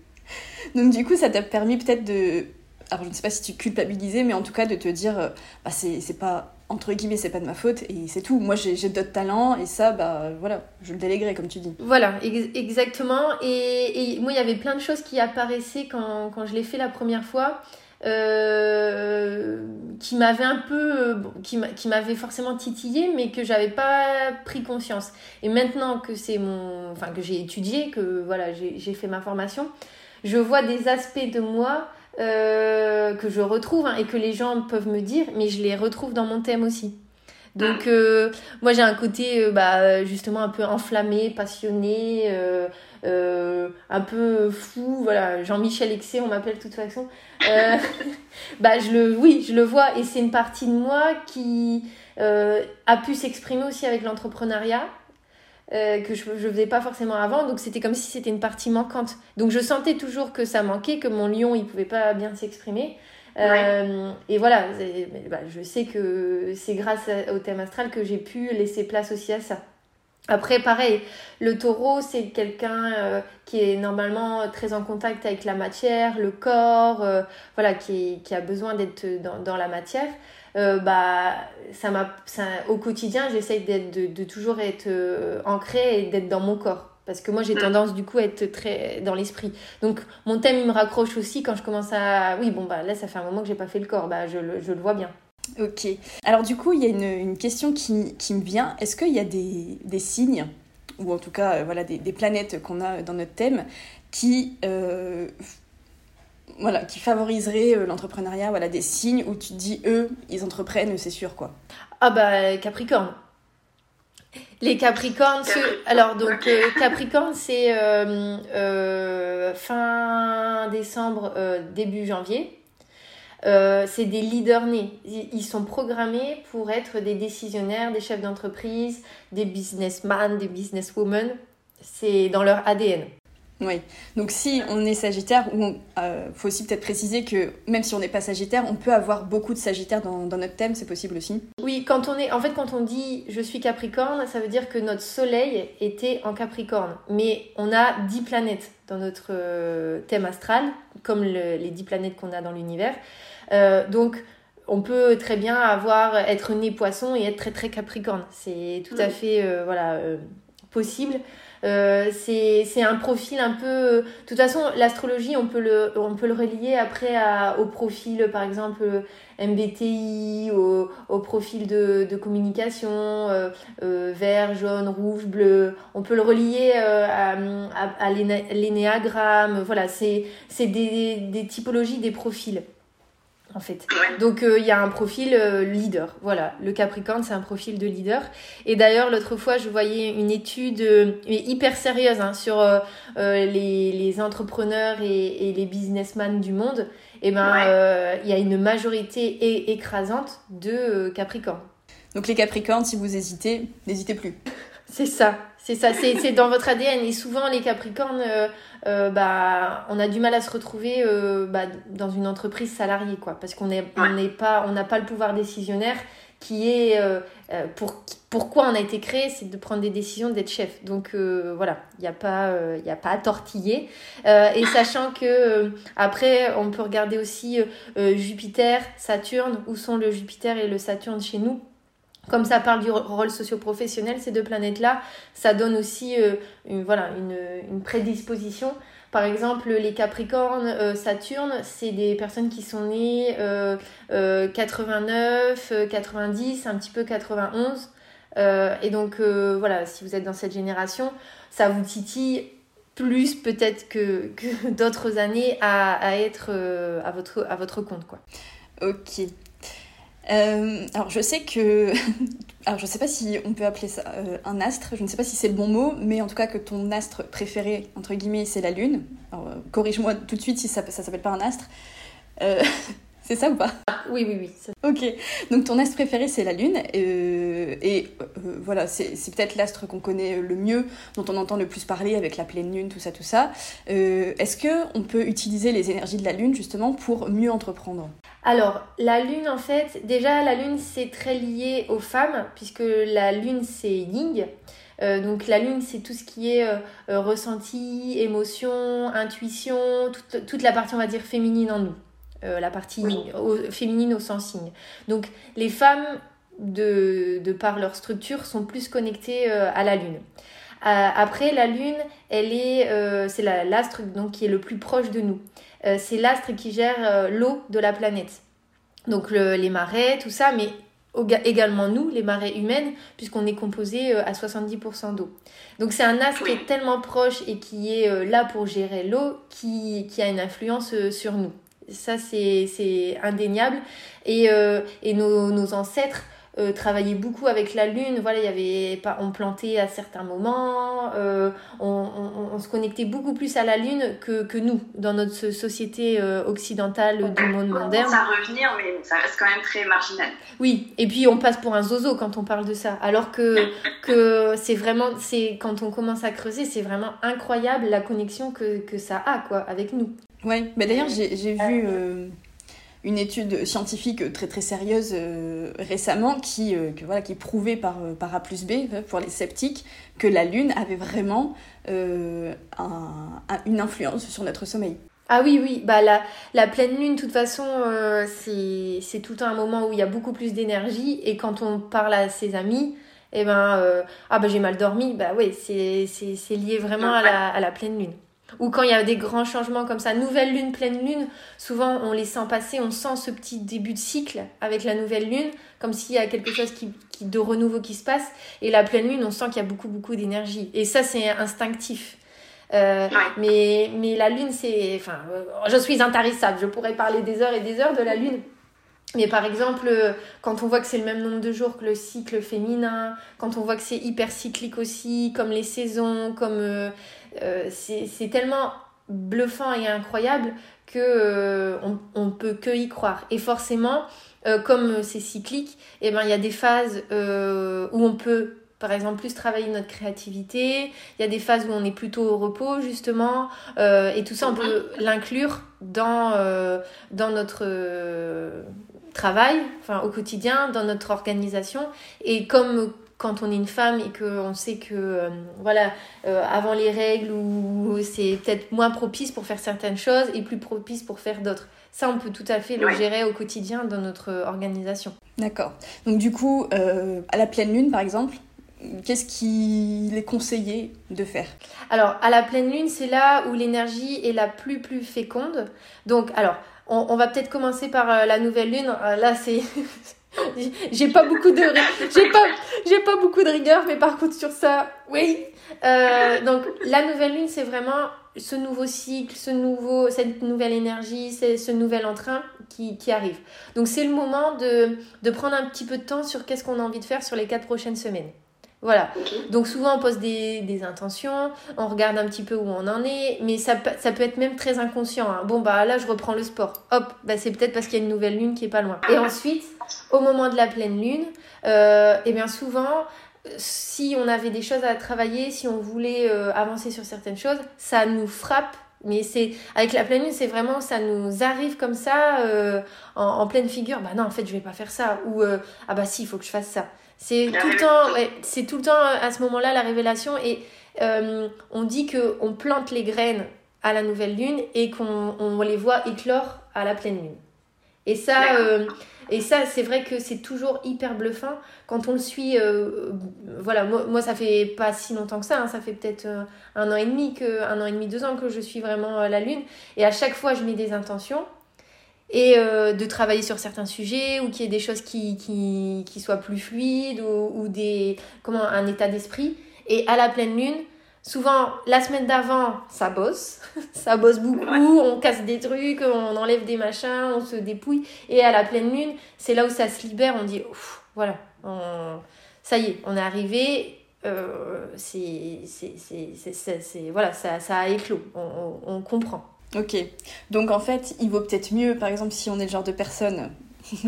Donc du coup ça t'a permis peut-être de alors je ne sais pas si tu culpabilisais mais en tout cas de te dire euh, bah c'est pas entre guillemets c'est pas de ma faute et c'est tout. Moi j'ai d'autres talents et ça bah voilà je le déléguerai comme tu dis. Voilà ex exactement. Et, et moi il y avait plein de choses qui apparaissaient quand, quand je l'ai fait la première fois euh, qui m'avait un peu, qui m'avait forcément titillé, mais que j'avais pas pris conscience. Et maintenant que c'est mon, enfin que j'ai étudié, que voilà, j'ai fait ma formation, je vois des aspects de moi euh, que je retrouve hein, et que les gens peuvent me dire, mais je les retrouve dans mon thème aussi. Donc euh, moi j'ai un côté euh, bah, justement un peu enflammé, passionné, euh, un peu fou, voilà, Jean-Michel Excé on m'appelle de toute façon. bah je le oui, je le vois. Et c'est une partie de moi qui a pu s'exprimer aussi avec l'entrepreneuriat. que je ne faisais pas forcément avant. Donc c'était comme si c'était une partie manquante. Donc je sentais toujours que ça manquait que mon lion il pouvait pas bien s'exprimer euh, et voilà, bah, je sais que c'est grâce au thème astral que j'ai pu laisser place aussi à ça. Après, pareil, le taureau, c'est quelqu'un euh, qui est normalement très en contact avec la matière, le corps, euh, voilà, qui, qui, a besoin d'être dans, dans, la matière. bah, ça m'a, au quotidien, j'essaye de, de, toujours être ancré et d'être dans mon corps. Parce que moi, j'ai tendance du coup à être très dans l'esprit. Donc, mon thème, il me raccroche aussi quand je commence à. Oui, bon, bah là, ça fait un moment que j'ai pas fait le corps. Bah, je le, je le vois bien. Ok. Alors, du coup, il y a une, une question qui, qui, me vient. Est-ce qu'il y a des, des, signes, ou en tout cas, euh, voilà, des, des planètes qu'on a dans notre thème, qui. Euh, voilà, qui favoriseraient euh, l'entrepreneuriat, voilà, des signes où tu te dis, eux, ils entreprennent, c'est sûr, quoi. Ah bah, Capricorne. Les Capricornes, alors donc euh, Capricorne c'est euh, euh, fin décembre, début janvier. c'est des leaders nés. Ils sont programmés pour être des décisionnaires, des chefs d'entreprise, des businessmen, des businesswomen. C'est dans leur ADN. Oui, donc si on est Sagittaire, il euh, faut aussi peut-être préciser que même si on n'est pas Sagittaire, on peut avoir beaucoup de Sagittaire dans, notre thème, c'est possible aussi. Oui, quand on est, en fait, quand on dit je suis Capricorne, ça veut dire que notre Soleil était en Capricorne, mais on a 10 planètes dans notre euh, thème astral, comme les 10 planètes qu'on a dans l'univers. Euh, donc on peut très bien avoir être né poisson et être très très capricorne. C'est tout à fait voilà possible. Euh, c'est un profil un peu. De toute façon, l'astrologie, on, peut le, on peut le relier après à, au profil, par exemple, MBTI, au, au profil de, de communication, euh, euh, vert, jaune, rouge, bleu. On peut le relier à, à, à l'énéagramme. Voilà, c'est des, des typologies, des profils en fait. Donc euh, il y a un profil euh, leader. Voilà, le Capricorne, c'est un profil de leader. Et d'ailleurs, l'autre fois, je voyais une étude euh, hyper sérieuse hein, sur les, les, entrepreneurs et, et, les businessmen du monde. Et eh ben, il y a une majorité écrasante de Capricorne. Donc les Capricornes, si vous hésitez, n'hésitez plus. C'est ça, c'est ça, c'est dans votre ADN. Et souvent, les Capricornes, euh, euh, bah, on a du mal à se retrouver euh, bah, dans une entreprise salariée, quoi, parce qu'on n'est on pas, on n'a pas le pouvoir décisionnaire qui est pour pourquoi on a été créé, c'est de prendre des décisions, d'être chef. Donc voilà, il n'y a pas, il a pas à tortiller. et sachant que après, on peut regarder aussi Jupiter, Saturne, où sont le Jupiter et le Saturne chez nous? Comme ça parle du rôle socio-professionnel, ces deux planètes-là, ça donne aussi euh, une, voilà, une, prédisposition. Par exemple, les Capricornes, euh, Saturne, c'est des personnes qui sont nées euh, 89, euh, 90, un petit peu 91. et donc, voilà, si vous êtes dans cette génération, ça vous titille plus peut-être que, d'autres années à, être à, votre, à votre compte. Quoi. Ok. Euh, alors je sais que, alors je sais pas si on peut appeler ça euh, un astre, je ne sais pas si c'est le bon mot, mais en tout cas que ton astre préféré entre guillemets c'est la lune. Alors euh, corrige-moi tout de suite si ça ça s'appelle pas un astre. c'est ça ou pas? Oui oui oui. Ok, donc ton astre préféré c'est la lune et voilà c'est peut-être l'astre qu'on connaît le mieux, dont on entend le plus parler avec la pleine lune tout ça tout ça. Est-ce que on peut utiliser les énergies de la lune justement pour mieux entreprendre? Alors, la lune, en fait, déjà, la lune, c'est très lié aux femmes, puisque la lune, c'est ying. Euh, donc la lune, c'est tout ce qui est euh, euh, ressenti, émotion, intuition, toute, la partie, on va dire, féminine en nous. La partie féminine au sens signe. Donc les femmes, de, de par leur structure, sont plus connectées à la lune. après, la lune, elle est, c'est l'astre donc qui est le plus proche de nous. Euh, c'est l'astre qui gère euh, l'eau de la planète. Donc les marais, tout ça, mais également nous, les marées humaines, puisqu'on est composé euh, à 70% d'eau. Donc c'est un astre qui est tellement proche et qui est là pour gérer l'eau, qui, a une influence sur nous. Ça, c'est indéniable. Et, et nos, nos, ancêtres euh, travailler beaucoup avec la lune. Voilà, il y avait pas, on plantait à certains moments, euh, on, on, se connectait beaucoup plus à la lune que, que nous dans notre société euh, occidentale du monde moderne. Ça revenir, mais ça reste quand même très marginal. Oui, et puis on passe pour un zozo quand on parle de ça, alors que que c'est vraiment, c'est quand on commence à creuser, c'est vraiment incroyable la connexion que, que ça a quoi avec nous. Ouais, mais d'ailleurs j'ai vu une étude scientifique très très sérieuse euh, récemment qui, euh, que, voilà, qui prouvait par, euh, par A plus B pour les sceptiques que la Lune avait vraiment une influence sur notre sommeil. Ah oui, oui, bah la, la pleine lune, de toute façon, c'est tout un moment où il y a beaucoup plus d'énergie. Et quand on parle à ses amis, eh ben, ah bah j'ai mal dormi, bah oui, c'est lié vraiment à la, à la pleine lune. Ou quand il y a des grands changements comme ça, nouvelle lune, pleine lune, souvent on les sent passer, on sent ce petit début de cycle avec la nouvelle lune, comme s'il y a quelque chose qui, de renouveau qui se passe. Et la pleine lune, on sent qu'il y a beaucoup, beaucoup d'énergie. Et ça, c'est instinctif. Euh, mais, mais la lune, c'est. Enfin, euh, je suis intarissable, je pourrais parler des heures et des heures de la lune. Mais par exemple, euh, quand on voit que c'est le même nombre de jours que le cycle féminin, quand on voit que c'est hyper cyclique aussi, comme les saisons, comme euh, c'est tellement bluffant et incroyable que on, on peut que y croire. Et forcément, comme c'est cyclique, eh ben il y a des phases où on peut par exemple, plus travailler notre créativité. Il y a des phases où on est plutôt au repos, justement. Euh, et tout ça, on peut l'inclure dans, euh, dans notre travail, enfin au quotidien, dans notre organisation. Et comme quand on est une femme et qu'on sait que voilà avant les règles ou c'est peut-être moins propice pour faire certaines choses et plus propice pour faire d'autres ça, on peut tout à fait le gérer au quotidien dans notre organisation. D'accord. Donc du coup, euh, à la pleine lune, par exemple, qu'est-ce qu'il est conseillé de faire? Alors, à la pleine lune, c'est là où l'énergie est la plus plus féconde. Donc, alors, on, va peut-être commencer par euh, la nouvelle lune. Euh, là, c'est j'ai pas beaucoup de j'ai pas j'ai pas beaucoup de rigueur mais par contre sur ça oui donc la nouvelle lune c'est vraiment ce nouveau cycle, ce nouveau, cette nouvelle énergie, ce nouvel entrain qui, qui arrive. Donc c'est le moment de, de, prendre un petit peu de temps sur qu'est-ce qu'on a envie de faire sur les quatre prochaines semaines. Voilà. Donc souvent on pose des, des, intentions, on regarde un petit peu où on en est, mais ça, ça peut être même très inconscient. Hein. Bon bah là je reprends le sport. Hop, bah, c'est peut-être parce qu'il y a une nouvelle lune qui est pas loin. Et ensuite, au moment de la pleine lune, euh, et eh bien souvent si on avait des choses à travailler, si on voulait euh, avancer sur certaines choses, ça nous frappe. Mais c'est avec la pleine lune, c'est vraiment ça nous arrive comme ça euh, en, pleine figure. Bah non, en fait, je vais pas faire ça. Ou euh, ah bah si, il faut que je fasse ça. C'est tout le temps, c'est tout le temps à ce moment-là la révélation. Et on dit que on plante les graines à la nouvelle lune et qu'on on les voit éclore à la pleine lune. Et ça, euh, et ça, c'est vrai que c'est toujours hyper bluffant quand on le suit. Euh, voilà, moi, moi, ça fait pas si longtemps que ça. Hein, ça fait peut-être euh, un an et demi que, un an et demi, deux ans que je suis vraiment la lune. Et à chaque fois, je mets des intentions et de travailler sur certains sujets ou qu'il y ait des choses qui, qui, qui soient plus fluides ou, ou des comment un état d'esprit. Et à la pleine lune, Souvent, la semaine d'avant, ça bosse. ça bosse beaucoup. On casse des trucs, on enlève des machins, on se dépouille. Et à la pleine lune, c'est là où ça se libère. On dit, voilà, ça y est, on est arrivé. Euh, c'est, voilà, ça, ça a éclos. On, on, comprend. Ok. Donc en fait, il vaut peut-être mieux, par exemple, si on est le genre de personne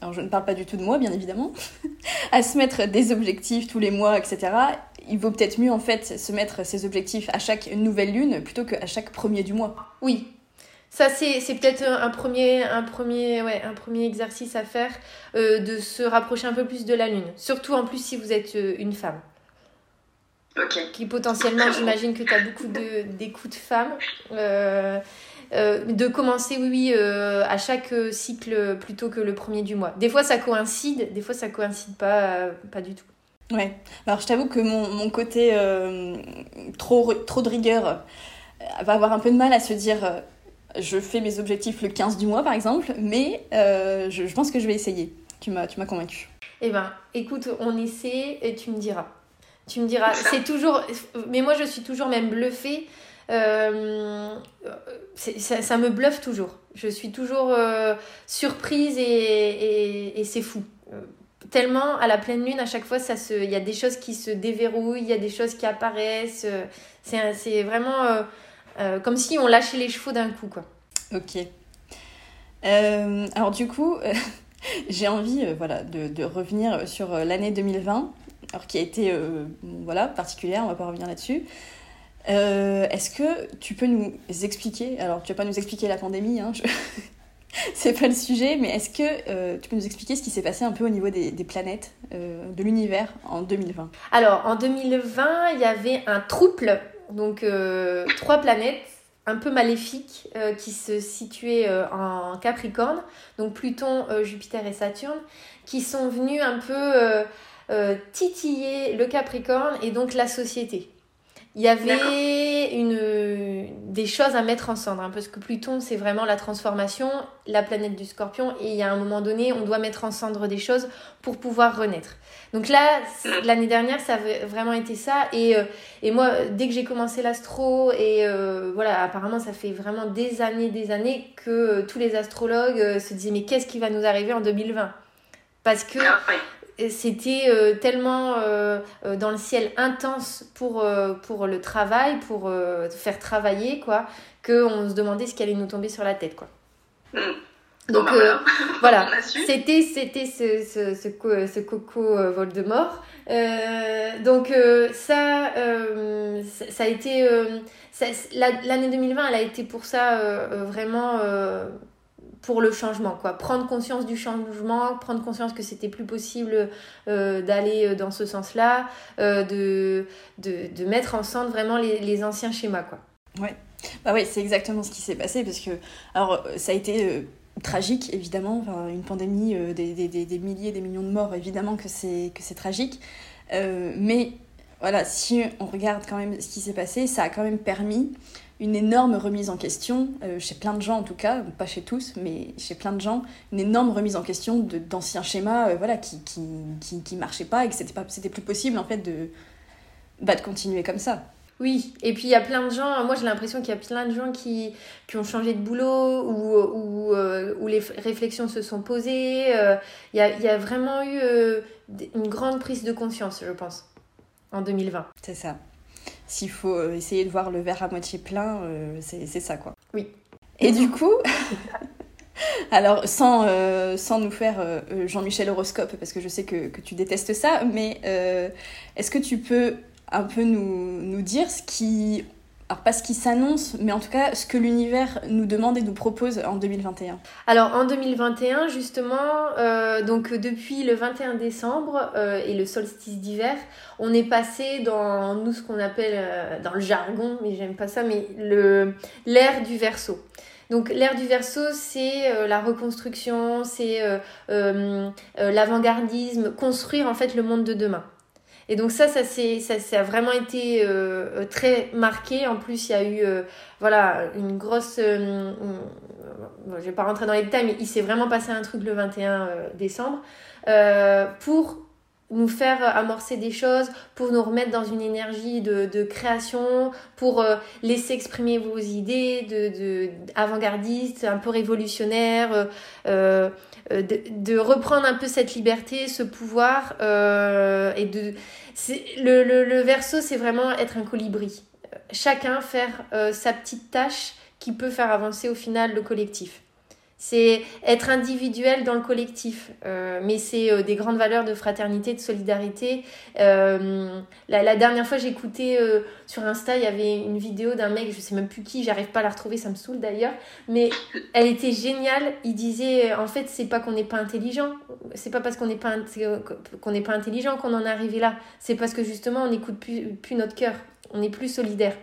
alors je ne parle pas du tout de moi bien évidemment, à se mettre des objectifs tous les mois, etc il vaut peut-être mieux en fait se mettre ses objectifs à chaque nouvelle lune plutôt qu'à chaque premier du mois. Oui. Ça, c'est peut-être un premier, un, premier, ouais, un premier exercice à faire, euh, de se rapprocher un peu plus de la lune. Surtout en plus si vous êtes euh, une femme. Ok. Qui potentiellement, j'imagine que tu as beaucoup d'écoute femmes. Euh, de commencer, oui, oui, à chaque cycle plutôt que le premier du mois. Des fois, ça coïncide, des fois, ça coïncide pas, pas du tout. Ouais. Alors, je t'avoue que mon, mon côté euh, trop, trop de rigueur euh, va avoir un peu de mal à se dire euh, je fais mes objectifs le 15 du mois, par exemple, mais je, je, pense que je vais essayer. Tu m'as, tu m'as convaincu. Eh ben, écoute, on essaie et tu me diras. Tu me diras. C'est toujours. Mais moi, je suis toujours même bluffée. ça, ça, me bluffe toujours. Je suis toujours surprise et, et, c'est fou tellement à la pleine lune, à chaque fois, il y a des choses qui se déverrouillent, il y a des choses qui apparaissent. Euh, c'est, vraiment euh, euh, comme si on lâchait les chevaux d'un coup, quoi. Ok. alors du coup, j'ai envie, voilà, de, de, revenir sur l'année 2020, alors qui a été, voilà, particulière. On va pas revenir là-dessus. est-ce que tu peux nous expliquer, alors tu vas pas nous expliquer la pandémie, hein, je... c'est pas le sujet, mais est-ce que euh, tu peux nous expliquer ce qui s'est passé un peu au niveau des, planètes euh, de l'univers en 2020 Alors, en 2020, il y avait un trouble, donc euh, trois planètes un peu maléfiques qui se situaient en Capricorne, donc Pluton, Jupiter et Saturne, qui sont venus un peu titiller le Capricorne et donc la société. Il y avait une, des choses à mettre en cendre, hein, parce que Pluton, c'est vraiment la transformation, la planète du scorpion, et il y a un moment donné, on doit mettre en cendre des choses pour pouvoir renaître. Donc là, l'année dernière, ça avait vraiment été ça, et, euh, et moi, dès que j'ai commencé l'astro, et euh, voilà, apparemment, ça fait vraiment des années, des années que euh, tous les astrologues se disaient, mais qu'est-ce qui va nous arriver en 2020 Parce que ah, c'était euh, tellement euh, euh, dans le ciel intense pour, pour le travail, pour faire travailler, quoi, qu'on se demandait ce qui allait nous tomber sur la tête, quoi. Mm. Donc bah, voilà, c'était c'était ce, ce, ce, ce, coco Voldemort. donc ça, ça, a été l'année 2020, elle a été pour ça vraiment pour le changement, quoi. Prendre conscience du changement, prendre conscience que c'était plus possible euh, d'aller euh, dans ce sens-là, euh, de, de, de, mettre en centre vraiment les, les anciens schémas, quoi. Ouais, bah ouais, c'est exactement ce qui s'est passé parce que, alors, ça a été tragique, évidemment, une pandémie, des, des, des, milliers, des millions de morts, évidemment que c'est que c'est tragique, mais voilà, si on regarde quand même ce qui s'est passé, ça a quand même permis une énorme remise en question, euh, chez plein de gens en tout cas, pas chez tous, mais chez plein de gens, une énorme remise en question d'anciens schémas euh, voilà, qui, qui, qui, qui, marchaient pas et que c'était, pas, c'était plus possible en fait de, bah, de continuer comme ça. Oui, et puis il y a plein de gens, moi j'ai l'impression qu'il y a plein de gens qui, qui ont changé de boulot ou où, euh, où, les réflexions se sont posées. Il y, a, y a vraiment eu une grande prise de conscience, je pense, en 2020. C'est ça s'il faut euh, essayer de voir le verre à moitié plein, euh, c'est ça quoi. Oui. Et du coup, alors sans, euh, sans nous faire Jean-Michel Horoscope, parce que je sais que, que tu détestes ça, mais est-ce que tu peux un peu nous, nous dire ce qui alors pas ce qui s'annonce, mais en tout cas ce que l'univers nous demande et nous propose en 2021. Alors en 2021, justement, euh, donc depuis le 21 décembre euh, et le solstice d'hiver, on est passé dans nous ce qu'on appelle euh, dans le jargon, mais j'aime pas ça, mais le l'ère du verso. Donc l'ère du verso, c'est la reconstruction, c'est l'avant-gardisme, construire en fait le monde de demain. Et donc ça, ça, ça, a vraiment été euh, euh, très marqué. En plus, il y a eu euh, voilà, une grosse... je ne vais pas rentrer dans les détails, mais il s'est vraiment passé un truc le 21 décembre pour nous faire amorcer des choses, pour nous remettre dans une énergie de, de création, pour laisser exprimer vos idées de, de avant-gardistes, un peu révolutionnaires, euh, euh, de, reprendre un peu cette liberté, ce pouvoir euh, et de le, le, le verso c'est vraiment être un colibri. Chacun faire euh, sa petite tâche qui peut faire avancer au final le collectif. C'est être individuel dans le collectif, euh, mais c'est euh, des grandes valeurs de fraternité, de solidarité. Euh, la, dernière fois, j'écoutais sur Insta, il y avait une vidéo d'un mec, je sais même plus qui, j'arrive pas à la retrouver, ça me saoule d'ailleurs, mais elle était géniale. Il disait, en fait, c'est pas qu'on n'est pas intelligent, c'est pas parce qu'on n'est pas qu'on n'est pas intelligent qu'on en est arrivé là, c'est parce que justement on n'écoute plus, plus notre cœur, on est plus solidaire.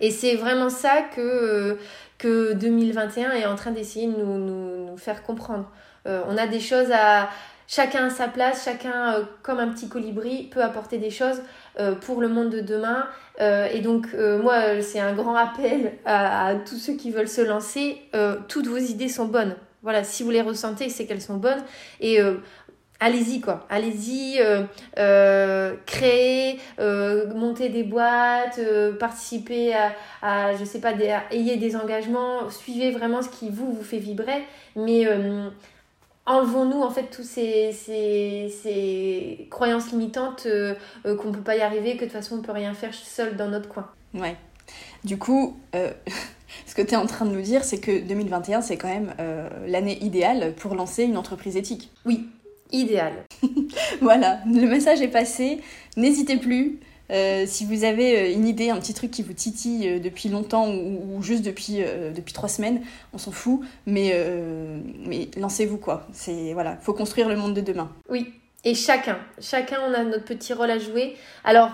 Et c'est vraiment ça que que 2021 est en train d'essayer de nous, faire comprendre. Euh, on a des choses à... Chacun à sa place, chacun, euh, comme un petit colibri, peut apporter des choses euh, pour le monde de demain. et donc, moi, c'est un grand appel à, tous ceux qui veulent se lancer. toutes vos idées sont bonnes. Voilà, si vous les ressentez, c'est qu'elles sont bonnes. Allez-y quoi, allez-y, euh, euh, créer, euh, monter des boîtes, participer à, à, je sais pas, des, ayez des engagements, suivez vraiment ce qui vous vous fait vibrer, mais enlevons-nous en fait tous ces, ces, ces croyances limitantes qu'on peut pas y arriver, que de toute façon on peut rien faire seul dans notre coin. Ouais. Du coup, ce que tu es en train de nous dire, c'est que 2021, c'est quand même l'année idéale pour lancer une entreprise éthique. Oui, idéal. voilà, le message est passé. N'hésitez plus. Euh, si vous avez euh, une idée, un petit truc qui vous titille euh, depuis longtemps ou, juste depuis, depuis trois semaines, on s'en fout, mais, mais lancez-vous quoi. C'est voilà, faut construire le monde de demain. Oui, et chacun, chacun on a notre petit rôle à jouer. Alors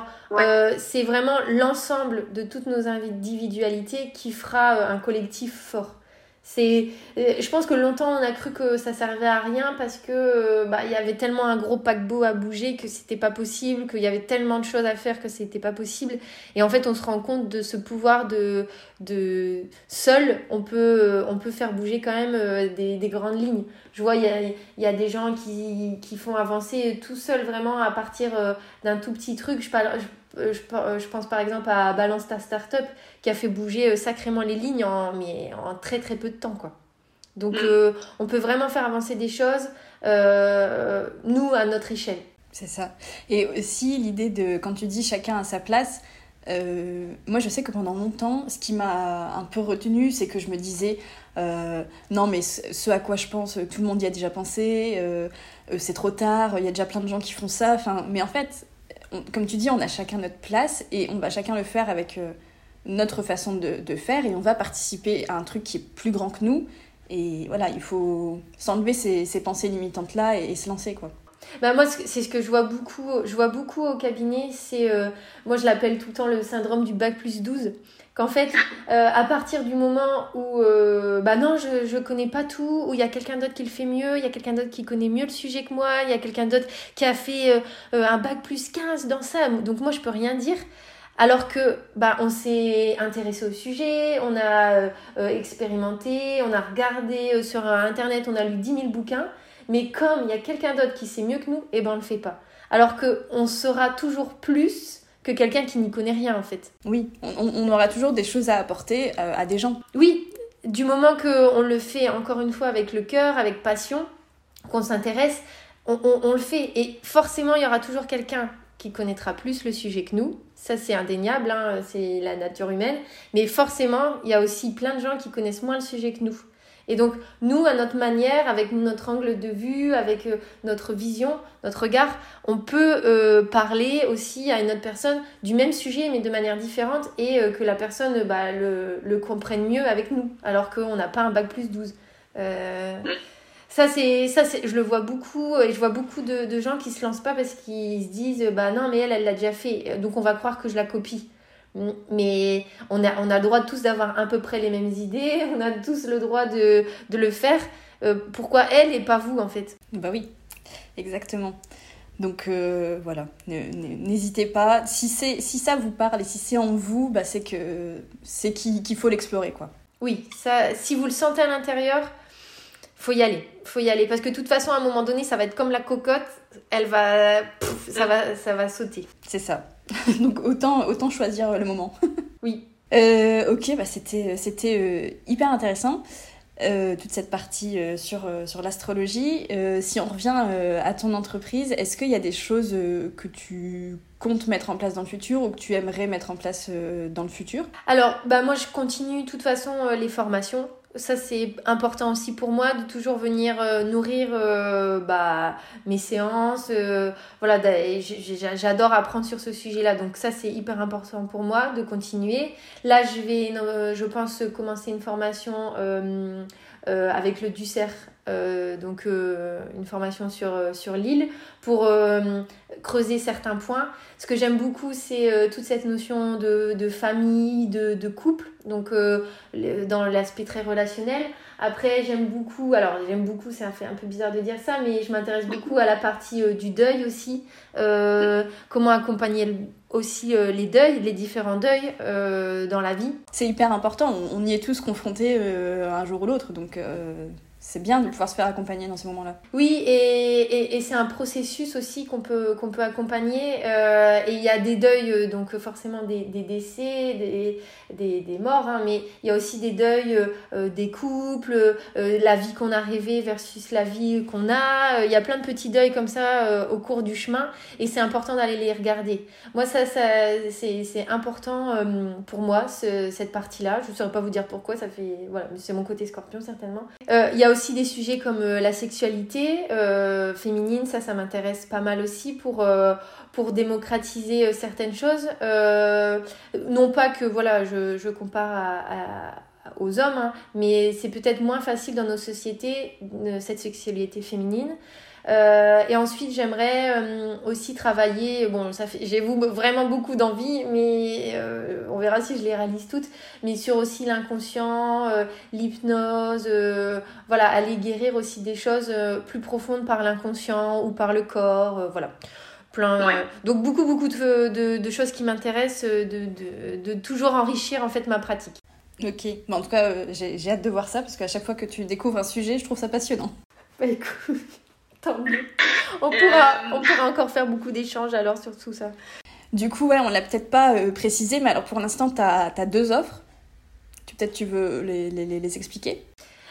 c'est vraiment l'ensemble de toutes nos individualités qui fera un collectif fort. C'est, euh, je pense que longtemps on a cru que ça servait à rien parce que euh, bah il y avait tellement un gros paquebot à bouger que c'était pas possible, qu'il y avait tellement de choses à faire que c'était pas possible. Et en fait, on se rend compte de ce pouvoir de, de seul, on peut, on peut faire bouger quand même euh, des, des grandes lignes. Je vois, il y a, y a des gens qui, qui font avancer tout seul vraiment à partir d'un tout petit truc. Je, parle, euh, euh, je, pense par exemple à Balance ta Startup qui a fait bouger euh, sacrément les lignes en, mais en très très peu de temps. Quoi. Donc mm. on peut vraiment faire avancer des choses, nous, à notre échelle. C'est ça. Et aussi l'idée de, quand tu dis chacun à sa place, euh, moi, je sais que pendant longtemps, ce qui m'a un peu retenu, c'est que je me disais euh, non, mais ce à quoi je pense, tout le monde y a déjà pensé, euh, c'est trop tard, il y a déjà plein de gens qui font ça. Enfin, mais en fait, comme tu dis, on a chacun notre place et on va chacun le faire avec notre façon de, de, faire et on va participer à un truc qui est plus grand que nous. Et voilà, il faut s'enlever ces, ces pensées limitantes là et, et se lancer quoi. Bah moi, c'est ce que je vois beaucoup, je vois beaucoup au cabinet, c'est, euh, moi je l'appelle tout le temps le syndrome du bac plus 12. Qu'en fait, euh, à partir du moment où, euh, bah non, je, je connais pas tout, où il y a quelqu'un d'autre qui le fait mieux, il y a quelqu'un d'autre qui connaît mieux le sujet que moi, il y a quelqu'un d'autre qui a fait un bac plus 15 dans ça, donc moi je peux rien dire. Alors que bah, on s'est intéressé au sujet, on a expérimenté, on a regardé sur Internet, on a lu 10 000 bouquins. Mais comme il y a quelqu'un d'autre qui sait mieux que nous, eh ben on le fait pas. Alors qu'on saura toujours plus que quelqu'un qui n'y connaît rien en fait. Oui, on, aura toujours des choses à apporter euh, à des gens. Oui, du moment qu'on le fait encore une fois avec le cœur, avec passion, qu'on s'intéresse, on, le fait. Et forcément, il y aura toujours quelqu'un qui connaîtra plus le sujet que nous. Ça, c'est indéniable, hein, c'est la nature humaine. Mais forcément, il y a aussi plein de gens qui connaissent moins le sujet que nous. Et donc, nous, à notre manière, avec notre angle de vue, avec euh, notre vision, notre regard, on peut euh, parler aussi à une autre personne du même sujet, mais de manière différente, et euh, que la personne bah, le, comprenne mieux avec nous, alors qu'on n'a pas un bac plus 12. Ça, c'est, ça c'est, je le vois beaucoup, et je vois beaucoup de, de gens qui se lancent pas parce qu'ils se disent, bah non, mais elle, elle l'a déjà fait, donc on va croire que je la copie. Mais on a, on a le droit tous d'avoir à peu près les mêmes idées, on a tous le droit de, de le faire. Euh, pourquoi elle et pas vous en fait? Bah oui, exactement. Donc euh, voilà, n'hésitez pas. Si, si ça vous parle et si c'est en vous, bah c'est que c'est qu'il faut l'explorer quoi. Oui, ça, si vous le sentez à l'intérieur, faut y aller. Faut y aller parce que de toute façon, à un moment donné, ça va être comme la cocotte, elle va, ça va, ça va sauter. C'est ça. Donc autant, autant choisir le moment. oui. Euh, ok, bah c'était, c'était euh, hyper intéressant. Euh, toute cette partie sur, sur l'astrologie. si on revient à ton entreprise, est-ce qu'il y a des choses que tu comptes mettre en place dans le futur ou que tu aimerais mettre en place dans le futur? Alors, bah moi je continue de toute façon les formations ça c'est important aussi pour moi de toujours venir euh, nourrir euh, bah, mes séances euh, voilà j'adore apprendre sur ce sujet là donc ça c'est hyper important pour moi de continuer. Là je vais je pense commencer une formation avec le Ducer donc une formation sur, sur l'île pour creuser certains points ce que j'aime beaucoup c'est toute cette notion de, de famille de, de couple donc euh, dans l'aspect très relationnel. Après, j'aime beaucoup, alors j'aime beaucoup, c'est un, un peu bizarre de dire ça, mais je m'intéresse beaucoup à la partie euh, du deuil aussi. Euh, comment accompagner aussi les deuils, les différents deuils dans la vie. C'est hyper important, on, y est tous confrontés un jour ou l'autre, donc c'est bien de pouvoir se faire accompagner dans ces moments-là. Oui, et, et, c'est un processus aussi qu'on peut, qu'on peut accompagner. Euh, et il y a des deuils, euh, donc forcément des, des décès, des, des, des morts, hein, mais il y a aussi des deuils euh, des couples, la vie qu'on a rêvée versus la vie qu'on a. Il y a plein de petits deuils comme ça au cours du chemin, et c'est important d'aller les regarder. Moi, ça, ça c'est important pour moi, ce, cette partie-là. Je ne saurais pas vous dire pourquoi, ça fait... Voilà, c'est mon côté scorpion certainement. Il y a aussi des sujets comme euh, la sexualité euh, féminine, ça, ça m'intéresse pas mal aussi pour, euh, pour démocratiser certaines choses. non pas que voilà, je, je compare aux hommes, hein, mais c'est peut-être moins facile dans nos sociétés, cette sexualité féminine. Euh, et ensuite, j'aimerais euh, aussi travailler. Bon, ça fait, j'ai vraiment beaucoup d'envie, mais euh, on verra si je les réalise toutes. Mais sur aussi l'inconscient, l'hypnose, voilà, aller guérir aussi des choses plus profondes par l'inconscient ou par le corps, voilà. Plein, donc beaucoup beaucoup de, de, de choses qui m'intéressent, de, de, de, toujours enrichir en fait ma pratique. Ok, bon, en tout cas j'ai hâte de voir ça parce qu'à chaque fois que tu découvres un sujet, je trouve ça passionnant. Bah écoute. Tant mieux. On pourra, on pourra encore faire beaucoup d'échanges alors sur tout ça. Du coup, ouais, on l'a peut-être pas euh, précisé, mais alors pour l'instant, tu as, deux offres. Peut-être tu veux les, les, les expliquer?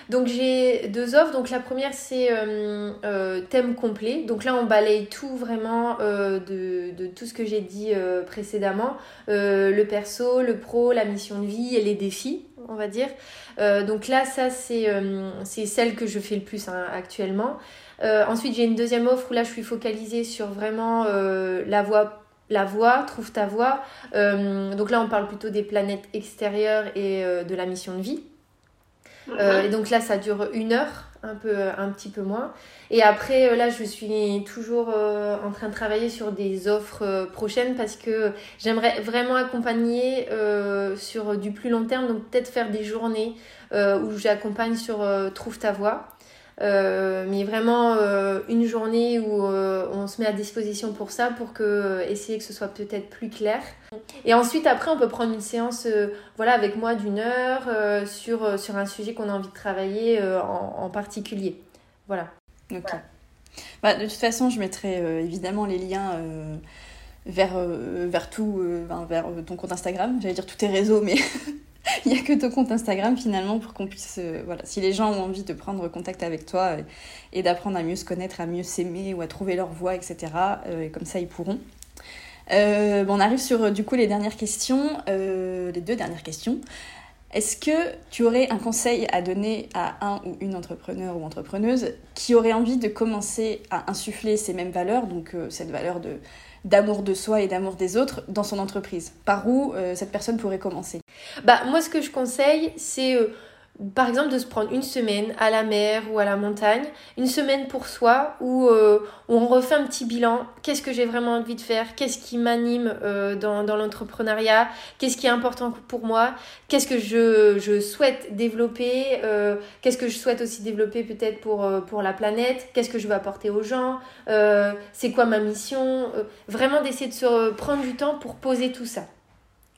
Donc j'ai deux offres. Donc la première c'est euh, euh, thème complet. Donc là on balaye tout vraiment euh, de, de, tout ce que j'ai dit précédemment. le perso, le pro, la mission de vie et les défis, on va dire. donc là ça c'est c'est celle que je fais le plus hein, actuellement. Ensuite j'ai une deuxième offre où là je suis focalisée sur vraiment la voie la voix, trouve ta voix. donc là, on parle plutôt des planètes extérieures et de la mission de vie. Euh, et donc là, ça dure une heure, un, peu, un petit peu moins. Et après, euh, là, je suis toujours euh, en train de travailler sur des offres prochaines parce que j'aimerais vraiment accompagner sur du plus long terme. Donc peut-être faire des journées où j'accompagne sur Trouve ta voix. Euh, mais vraiment euh, une journée où euh, on se met à disposition pour ça, pour que essayer que ce soit peut-être plus clair. Et ensuite, après, on peut prendre une séance, voilà, avec moi d'une heure sur sur un sujet qu'on a envie de travailler en, particulier. Voilà. Ok. Bah, de toute façon, je mettrai évidemment les liens vers, vers tout, vers ton compte Instagram. J'allais dire tous tes réseaux, mais il n'y a que ton compte Instagram finalement pour qu'on puisse. Euh, voilà, si les gens ont envie de prendre contact avec toi euh, et, d'apprendre à mieux se connaître, à mieux s'aimer ou à trouver leur voie, etc., euh, comme ça ils pourront. bon, on arrive sur du coup les dernières questions, les deux dernières questions. Est-ce que tu aurais un conseil à donner à un ou une entrepreneur ou entrepreneuse qui aurait envie de commencer à insuffler ces mêmes valeurs, donc cette valeur de d'amour de soi et d'amour des autres dans son entreprise. Par où euh, cette personne pourrait commencer? Bah moi ce que je conseille c'est euh, par exemple de se prendre une semaine à la mer ou à la montagne, une semaine pour soi où, euh, on refait un petit bilan, qu'est-ce que j'ai vraiment envie de faire, qu'est-ce qui m'anime euh, dans, l'entrepreneuriat, qu'est-ce qui est important pour moi, qu'est-ce que je, je, souhaite développer, euh, qu'est-ce que je souhaite aussi développer peut-être pour, pour la planète, qu'est-ce que je veux apporter aux gens, c'est quoi ma mission, vraiment d'essayer de se prendre du temps pour poser tout ça.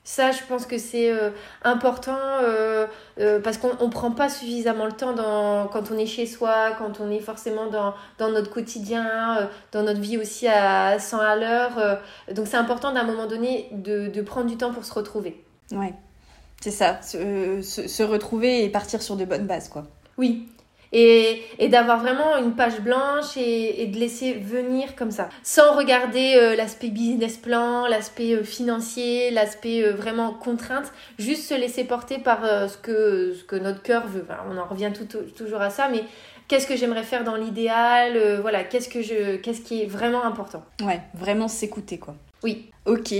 Ça, je pense que c'est euh, important euh, euh, parce qu'on ne prend pas suffisamment le temps dans, quand on est chez soi, quand on est forcément dans, dans notre quotidien, dans notre vie aussi à 100 à l'heure. donc c'est important d'un moment donné de, de, prendre du temps pour se retrouver. Ouais, c'est ça, se, se, se, retrouver et partir sur de bonnes bases, quoi. Oui, et, d'avoir vraiment une page blanche et, et, de laisser venir comme ça, sans regarder euh, l'aspect business plan, l'aspect euh, financier, l'aspect euh, vraiment contrainte, juste se laisser porter par ce, que, ce que notre cœur veut. on en revient tout, toujours à ça, mais qu'est-ce que j'aimerais faire dans l'idéal, voilà, qu'est-ce que je, qu'est-ce qui est vraiment important. Ouais, vraiment s'écouter quoi. Oui. Ok.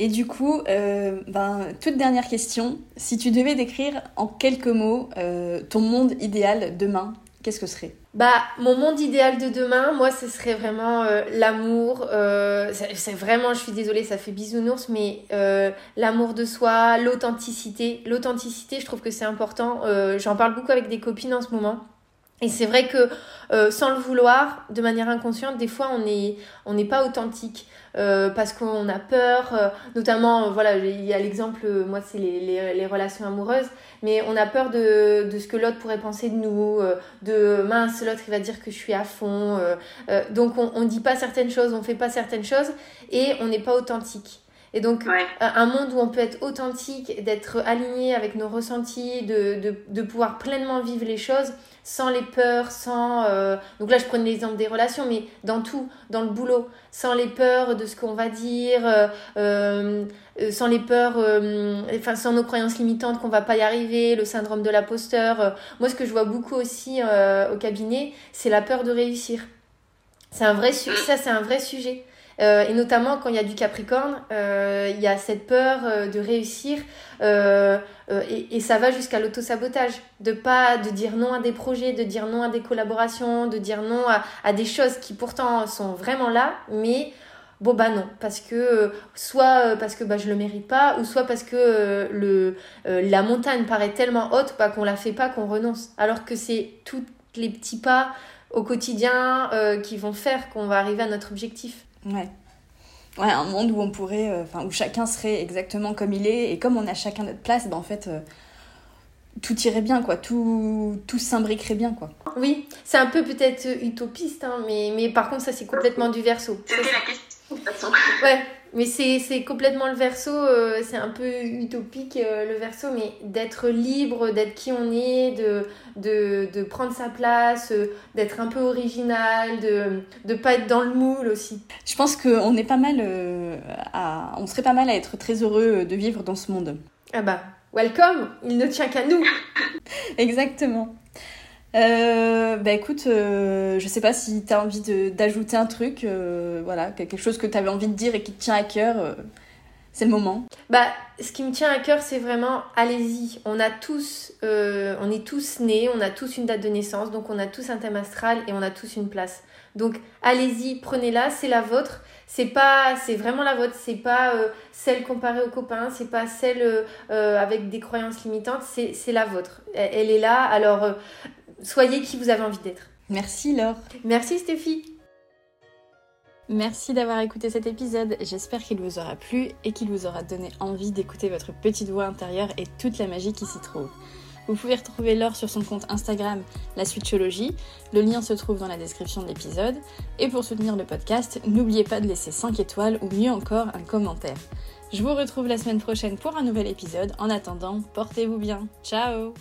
Et du coup, euh, ben, toute dernière question. Si tu devais décrire en quelques mots euh, ton monde idéal demain, qu'est-ce que ce serait? Bah, mon monde idéal de demain, moi, ce serait vraiment euh, l'amour. c'est vraiment, je suis désolée, ça fait bisounours, mais l'amour de soi, l'authenticité. L'authenticité, je trouve que c'est important. J'en parle beaucoup avec des copines en ce moment. Et c'est vrai que sans le vouloir, de manière inconsciente, des fois, on n'est on n'est pas authentique. Euh, parce qu'on a peur, euh, notamment, euh, voilà, il y a l'exemple, moi c'est les, les, les, relations amoureuses, mais on a peur de, de ce que l'autre pourrait penser de nous, de mince, l'autre il va dire que je suis à fond, donc on ne dit pas certaines choses, on fait pas certaines choses et on n'est pas authentique. Et donc, un monde où on peut être authentique, d'être aligné avec nos ressentis, de, de, de, pouvoir pleinement vivre les choses sans les peurs, sans... Euh... Donc là, je prenais l'exemple des relations, mais dans tout, dans le boulot, sans les peurs de ce qu'on va dire, euh, euh, sans les peurs, enfin, sans nos croyances limitantes qu'on va pas y arriver, le syndrome de l'imposteur. Moi, ce que je vois beaucoup aussi au cabinet, c'est la peur de réussir. C'est un vrai, ça, c'est un vrai sujet. Euh, et notamment quand il y a du Capricorne, euh, il y a cette peur euh, de réussir et, et, ça va jusqu'à l'auto-sabotage. De pas de dire non à des projets, de dire non à des collaborations, de dire non à, à des choses qui pourtant sont vraiment là, mais bon bah non. Parce que soit parce que bah je le mérite pas ou soit parce que le la montagne paraît tellement haute bah, qu'on la fait pas qu'on renonce. Alors que c'est tous les petits pas au quotidien qui vont faire qu'on va arriver à notre objectif Ouais. Ouais, un monde où on pourrait, euh, enfin, où chacun serait exactement comme il est, et comme on a chacun notre place, ben, en fait, euh, tout irait bien, quoi. Tout, tout s'imbriquerait bien, quoi. Oui, c'est un peu peut-être utopiste, hein, mais, mais par contre, ça, c'est complètement du verso. C'était la question. De toute façon. Ouais, mais c'est c'est complètement le verso, euh, c'est un peu utopique euh, le verso, mais d'être libre, d'être qui on est, de, de, de prendre sa place, euh, d'être un peu original, de ne pas être dans le moule aussi. Je pense qu'on est pas mal euh, à... On serait pas mal à être très heureux de vivre dans ce monde. Ah bah, welcome, il ne tient qu'à nous. Exactement. Euh, bah écoute, euh, je sais pas si t'as envie de- d'ajouter un truc, euh, voilà, quelque chose que t'avais envie de dire et qui te tient à cœur, euh, c'est le moment. Bah, ce qui me tient à cœur, c'est vraiment, allez-y. On a tous, on est tous nés, on a tous une date de naissance, donc on a tous un thème astral et on a tous une place. Donc, allez-y, prenez-la, c'est la vôtre. C'est pas, c'est vraiment la vôtre. C'est pas celle comparée aux copains, c'est pas celle avec des croyances limitantes. C'est, la vôtre. Elle, est là. Alors, soyez qui vous avez envie d'être. Merci Laure. Merci Stéphie. Merci d'avoir écouté cet épisode, j'espère qu'il vous aura plu et qu'il vous aura donné envie d'écouter votre petite voix intérieure et toute la magie qui s'y trouve. Vous pouvez retrouver Laure sur son compte Instagram, la Switchologie. Le lien se trouve dans la description de l'épisode. Et pour soutenir le podcast, n'oubliez pas de laisser 5 étoiles ou mieux encore un commentaire. Je vous retrouve la semaine prochaine pour un nouvel épisode. En attendant, portez-vous bien. Ciao